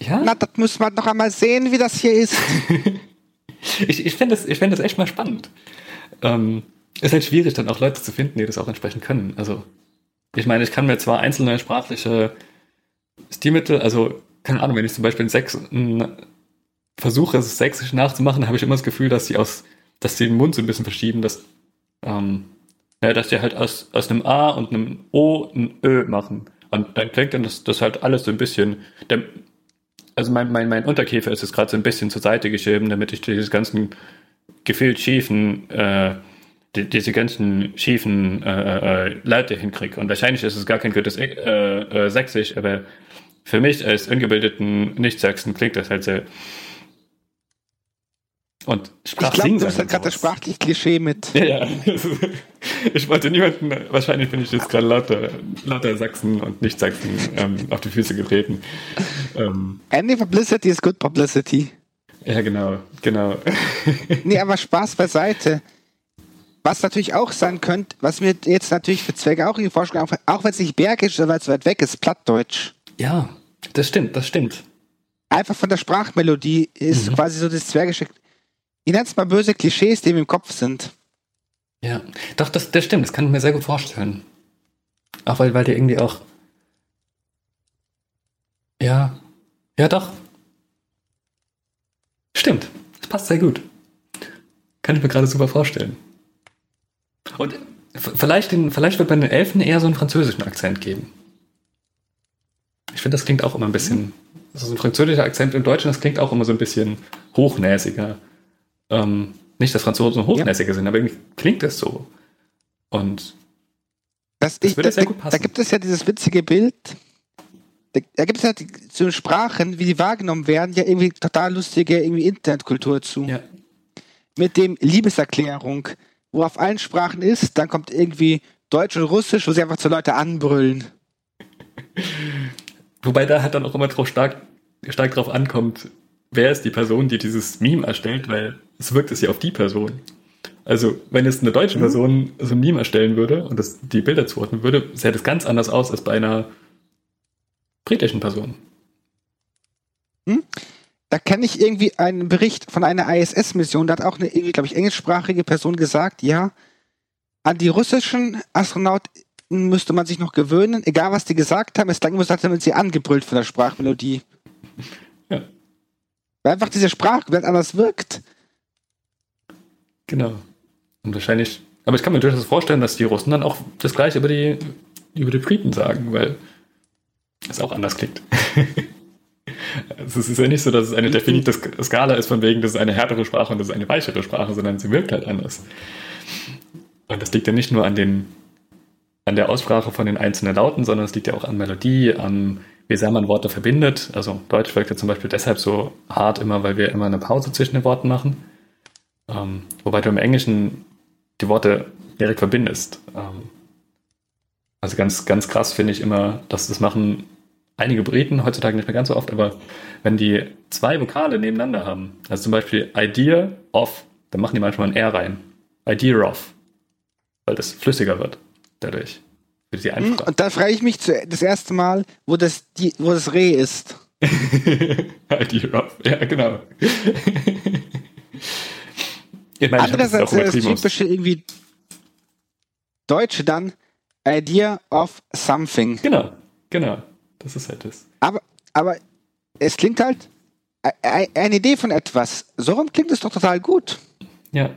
ja, Na, das muss man noch einmal sehen, wie das hier ist. *laughs* ich, ich fände das, ich fänd das echt mal spannend. Ähm, ist halt schwierig, dann auch Leute zu finden, die das auch entsprechend können. Also, ich meine, ich kann mir zwar einzelne sprachliche Stilmittel, also, keine Ahnung, wenn ich zum Beispiel in Sächs, n- versuche, es sächsisch nachzumachen, habe ich immer das Gefühl, dass die aus, dass die den Mund so ein bisschen verschieben, dass, ähm, ja, dass die halt aus, aus einem A und einem O ein Ö machen. Und dann klingt dann das, das halt alles so ein bisschen, der, also mein, mein, mein Unterkiefer ist jetzt gerade so ein bisschen zur Seite geschoben, damit ich diese ganzen gefühlt schiefen, äh, die, diese ganzen schiefen äh, äh, Laute hinkriege. Und wahrscheinlich ist es gar kein gutes äh, äh, Sächsisch, aber für mich als ungebildeten Nicht-Sachsen klingt das halt sehr. Und Ich glaube, du bist halt gerade das sprachliche Klischee mit. ja, ja. *laughs* Ich wollte niemanden, wahrscheinlich bin ich jetzt gerade lauter, lauter Sachsen und Nicht-Sachsen ähm, auf die Füße getreten. Ähm, Any publicity is good publicity. ja, genau, genau. *laughs* Nee, aber Spaß beiseite. Was natürlich auch sein könnte, was mir jetzt natürlich für Zwecke auch irgendwie vorschlagen, auch wenn es nicht bergisch ist, weil es weit weg ist, Plattdeutsch. Ja, das stimmt, das stimmt. Einfach von der Sprachmelodie ist Mhm. quasi so das Zwergische. Ich nenne es mal böse Klischees, die mir im Kopf sind. Ja, doch, das, das stimmt, das kann ich mir sehr gut vorstellen. Auch weil, weil die irgendwie auch. Ja, ja, doch. Stimmt, das passt sehr gut. Kann ich mir gerade super vorstellen. Und vielleicht, den, vielleicht wird bei den Elfen eher so einen französischen Akzent geben. Ich finde, das klingt auch immer ein bisschen. Also so ein französischer Akzent im Deutschen, das klingt auch immer so ein bisschen hochnäsiger. Ähm, nicht, dass Franzosen hochnäsiger sind, aber irgendwie klingt das so. Und Das, Das ich, würde da, sehr gut da passen. gibt es ja dieses witzige Bild. Da, da gibt es ja die, zu Sprachen, wie die wahrgenommen werden, ja irgendwie total lustige irgendwie Internetkultur zu. ja, Mit dem Liebeserklärung, wo auf allen Sprachen ist, dann kommt irgendwie Deutsch und Russisch, wo sie einfach zu Leute anbrüllen. *laughs* wobei da halt dann auch immer drauf stark, stark drauf ankommt, wer ist die Person, die dieses Meme erstellt, weil es wirkt es ja auf die Person. Also, wenn jetzt eine deutsche Person so ein Meme erstellen würde und das, die Bilder zuordnen würde, sähe das ganz anders aus als bei einer britischen Person. Da kenne ich irgendwie einen Bericht von einer ISS-Mission, da hat auch eine, irgendwie, glaube ich, englischsprachige Person gesagt, ja, an die russischen Astronauten müsste man sich noch gewöhnen, egal was die gesagt haben, es klang immer so, als hätten sie angebrüllt von der Sprachmelodie. Ja, Weil einfach diese Sprache ganz anders wirkt. genau. Und wahrscheinlich, aber ich kann mir durchaus vorstellen, dass die Russen dann auch das gleiche über die, über die Briten sagen, weil es auch anders klingt. *laughs* Also es ist ja nicht so, dass es eine definierte Sk- Skala ist, von wegen, das ist eine härtere Sprache und das ist eine weichere Sprache, sondern sie wirkt halt anders. Und das liegt ja nicht nur an, den, an der Aussprache von den einzelnen Lauten, sondern es liegt ja auch an Melodie, an wie sehr man Worte verbindet. Also Deutsch wirkt ja zum Beispiel deshalb so hart immer, weil wir immer eine Pause zwischen den Worten machen. Ähm, wobei du im Englischen die Worte direkt verbindest. Ähm, also ganz, ganz krass finde ich immer, dass das machen einige Briten, heutzutage nicht mehr ganz so oft, aber wenn die zwei Vokale nebeneinander haben, also zum Beispiel Idea of, dann machen die manchmal ein R rein. Idea of. Weil das flüssiger wird dadurch. Für die Hm, Einfache. Und da frage ich mich das erste Mal, wo das, die, wo das Reh ist. *laughs* Idea of, ja, genau. ich meine, das Andererseits ist das aus- typische irgendwie Deutsche dann Idea of something. Genau, genau. Das ist halt das. Aber, aber es klingt halt eine Idee von etwas. So rum klingt es doch total gut. Ja.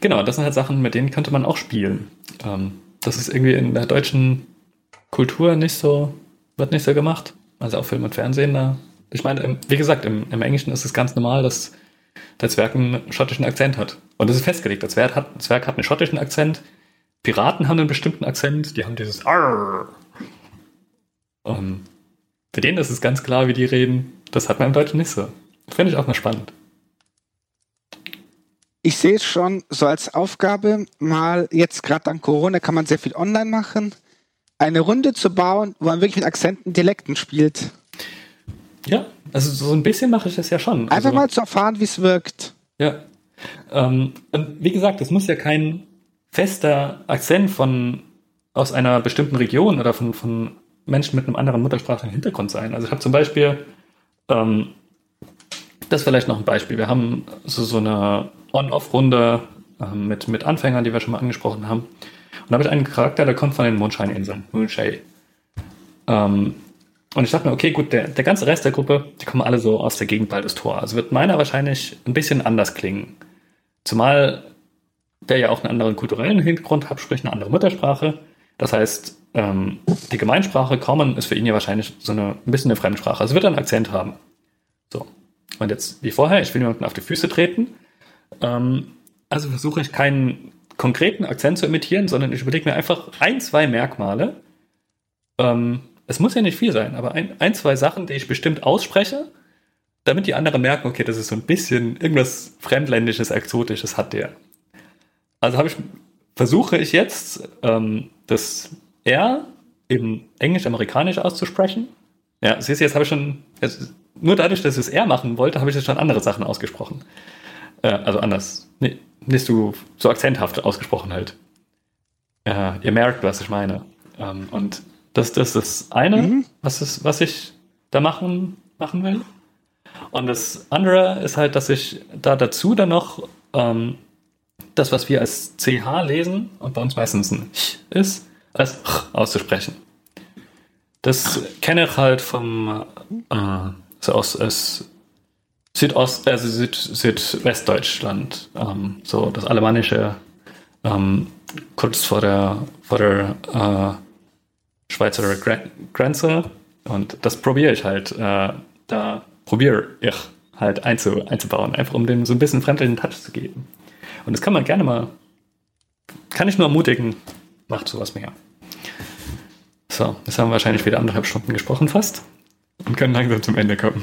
Genau, das sind halt Sachen, mit denen könnte man auch spielen. Ähm, das ist irgendwie in der deutschen Kultur nicht so, wird nicht so gemacht. Also auch Film und Fernsehen da. Ich meine, wie gesagt, im, im Englischen ist es ganz normal, dass der Zwerg einen schottischen Akzent hat. Und das ist festgelegt. Der Zwerg hat, Zwerg hat einen schottischen Akzent. Piraten haben einen bestimmten Akzent. Die haben dieses Arr. Ähm, für den ist es ganz klar, wie die reden. Das hat man im Deutschen nicht so. Finde ich auch mal spannend. Ich sehe es schon so als Aufgabe, mal jetzt gerade dank Corona kann man sehr viel online machen, eine Runde zu bauen, wo man wirklich mit Akzenten, Dialekten spielt. Ja, also so ein bisschen mache ich das ja schon. Einfach also, mal zu erfahren, wie es wirkt. Ja. Ähm, und wie gesagt, es muss ja kein fester Akzent von aus einer bestimmten Region oder von, von Menschen mit einem anderen muttersprachlichen Hintergrund sein. Also ich habe zum Beispiel, ähm, das ist vielleicht noch ein Beispiel, wir haben so, so eine On-Off-Runde ähm, mit, mit Anfängern, die wir schon mal angesprochen haben. Und da habe ich einen Charakter, der kommt von den Mondscheininseln, Moonshay. Ähm, und ich dachte mir, okay, gut, der, der ganze Rest der Gruppe, die kommen alle so aus der Gegend Baldus Tor. Also wird meiner wahrscheinlich ein bisschen anders klingen. Zumal der ja auch einen anderen kulturellen Hintergrund hat, sprich eine andere Muttersprache. Das heißt, ähm, die Gemeinsprache Common ist für ihn ja wahrscheinlich so eine, ein bisschen eine Fremdsprache. Also wird er einen Akzent haben. So. Und jetzt, wie vorher, ich will jemanden auf die Füße treten. Ähm, also versuche ich keinen konkreten Akzent zu imitieren, sondern ich überlege mir einfach ein, zwei Merkmale. Ähm, es muss ja nicht viel sein, aber ein, ein, zwei Sachen, die ich bestimmt ausspreche, damit die anderen merken, okay, das ist so ein bisschen irgendwas Fremdländisches, Exotisches hat der. Also habe ich, versuche ich jetzt, ähm, das R eben englisch-amerikanisch auszusprechen. Ja, siehst du, jetzt habe ich schon, jetzt, nur dadurch, dass ich es R machen wollte, habe ich jetzt schon andere Sachen ausgesprochen. Äh, also anders. Nee, nicht so, so akzenthaft ausgesprochen halt. Äh, ihr merkt, was ich meine. Ähm, und das, das ist das eine, mhm. was, ist, was ich da machen, machen will. Und das andere ist halt, dass ich da dazu dann noch ähm, das, was wir als CH lesen und bei uns meistens ein Ch ist, als Ch auszusprechen. Das kenne ich halt vom äh, so aus, aus Südost, also Süd, Südwestdeutschland, ähm, so das Alemannische, ähm, kurz vor der, vor der äh, Schweizer Grenze. Und das probiere ich halt, äh, da probiere ich halt einzu, einzubauen, einfach um dem so ein bisschen fremdlichen Touch zu geben. Und das kann man gerne mal, kann ich nur ermutigen, macht sowas mehr. So, jetzt haben wir wahrscheinlich wieder anderthalb Stunden gesprochen fast und können langsam zum Ende kommen.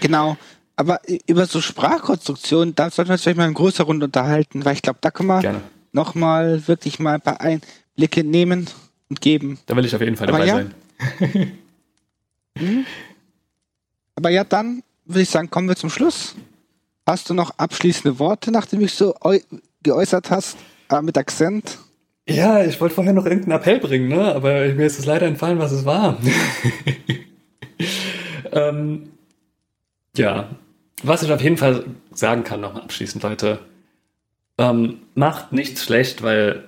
Genau. Aber über so Sprachkonstruktionen, da sollten wir uns vielleicht mal in größerer Runde unterhalten, weil ich glaube, da können wir nochmal wirklich mal ein paar Einblicke nehmen und geben. Da will ich auf jeden Fall dabei ja. sein. *laughs* hm? Aber ja, dann würde ich sagen, kommen wir zum Schluss. Hast du noch abschließende Worte, nachdem ich so geäußert hast, äh, mit Akzent? Ja, ich wollte vorher noch irgendeinen Appell bringen, ne? aber mir ist es leider entfallen, was es war. *laughs* ähm, ja, was ich auf jeden Fall sagen kann, nochmal abschließend, Leute, ähm, macht nichts schlecht, weil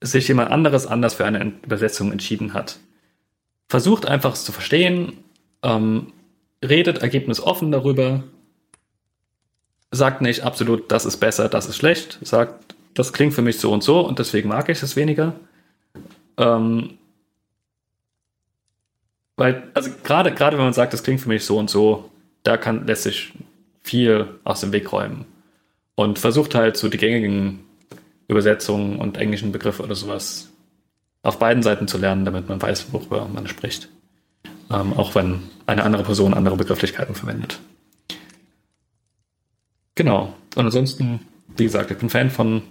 sich jemand anderes anders für eine Übersetzung entschieden hat. Versucht einfach es zu verstehen, ähm, redet ergebnisoffen darüber, sagt nicht absolut, das ist besser, das ist schlecht, sagt, das klingt für mich so und so und deswegen mag ich es weniger. Ähm, weil, also gerade, gerade wenn man sagt, das klingt für mich so und so, da kann, lässt sich viel aus dem Weg räumen. Und versucht halt so die gängigen Übersetzungen und englischen Begriffe oder sowas auf beiden Seiten zu lernen, damit man weiß, worüber man spricht. Ähm, auch wenn eine andere Person andere Begrifflichkeiten verwendet. Genau. Und ansonsten, wie gesagt, ich bin Fan von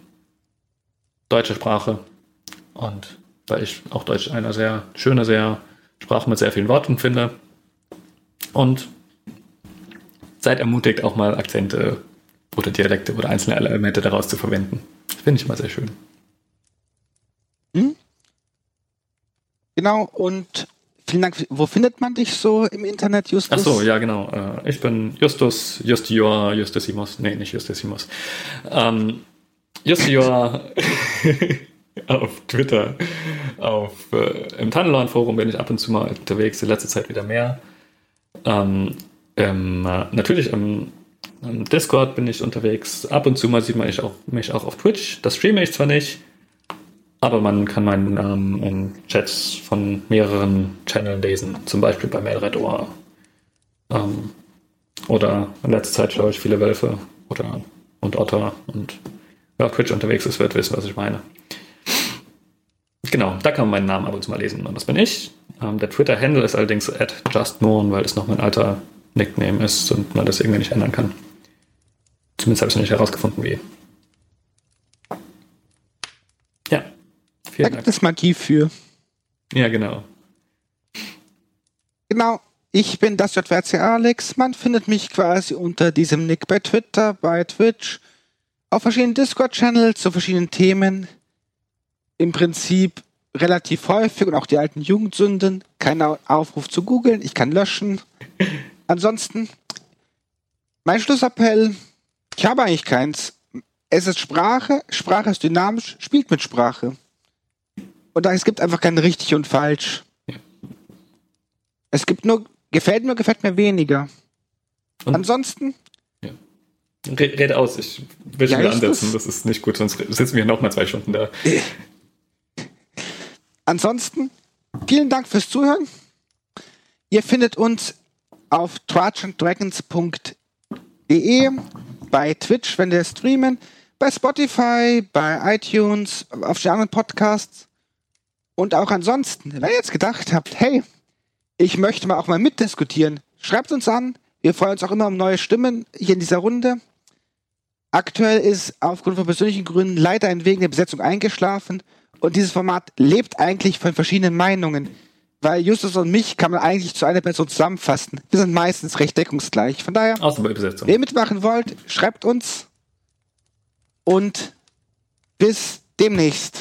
deutscher Sprache und weil ich auch Deutsch eine sehr schöne, sehr Sprache mit sehr vielen Worten finde. Und seid ermutigt, auch mal Akzente oder Dialekte oder einzelne Elemente daraus zu verwenden. Finde ich immer sehr schön. Hm? Genau, und vielen Dank. Wo findet man dich so im Internet, Justus? Ach so, ja, genau. Äh, ich bin Justus, Justior, Justisimos. Nee, nicht Justisimos. Ähm, Justior *laughs* auf Twitter. Auf, äh, Im Tunnelorn-Forum bin ich ab und zu mal unterwegs, in letzter Zeit wieder mehr. Ähm, ähm, natürlich im, im, Discord bin ich unterwegs. Ab und zu mal sieht man mich auch, mich auch auf Twitch. Das streame ich zwar nicht, aber man kann meinen Namen in Chats von mehreren Channeln lesen, zum Beispiel bei Mailred Ohr. Ähm, oder in letzter Zeit schaue ich viele Wölfe oder und Otter und wer auf Twitch unterwegs ist, wird wissen, was ich meine. Genau, da kann man meinen Namen ab und zu mal lesen. Und das bin ich. Ähm, der Twitter-Handle ist allerdings at justmoon, weil es noch mein alter Nickname ist und man das irgendwie nicht ändern kann. Zumindest habe ich es noch nicht herausgefunden, wie. Ja. Vielen da Dank. gibt es Magie für. Ja, genau. Genau. Ich bin das JWC Alex. Man findet mich quasi unter diesem Nick bei Twitter, bei Twitch, auf verschiedenen Discord-Channels zu verschiedenen Themen. Im Prinzip relativ häufig und auch die alten Jugendsünden. Kein Aufruf zu googeln, ich kann löschen. Ansonsten, mein Schlussappell, ich habe eigentlich keins. Es ist Sprache, Sprache ist dynamisch, spielt mit Sprache. Und es gibt einfach kein richtig und falsch. Es gibt nur Gefällt mir, gefällt mir weniger. Und Ansonsten. Ja. Red, aus, ich will schon ja, wieder ansetzen, das? das ist nicht gut, sonst sitzen wir noch mal zwei Stunden da. *laughs* Ansonsten, vielen Dank fürs Zuhören. Ihr findet uns auf trachanddragons.de, bei Twitch, wenn wir streamen, bei Spotify, bei iTunes, auf den anderen Podcasts. Und auch ansonsten, wenn ihr jetzt gedacht habt, hey, ich möchte mal auch mal mitdiskutieren. Schreibt uns an. Wir freuen uns auch immer um neue Stimmen hier in dieser Runde. Aktuell ist aufgrund von persönlichen Gründen leider ein wegen der Besetzung eingeschlafen und dieses Format lebt eigentlich von verschiedenen Meinungen. Weil Justus und mich kann man eigentlich zu einer Person zusammenfassen. Wir sind meistens recht deckungsgleich. Von daher, Außer bei Besetzung. wenn ihr mitmachen wollt, schreibt uns und bis demnächst.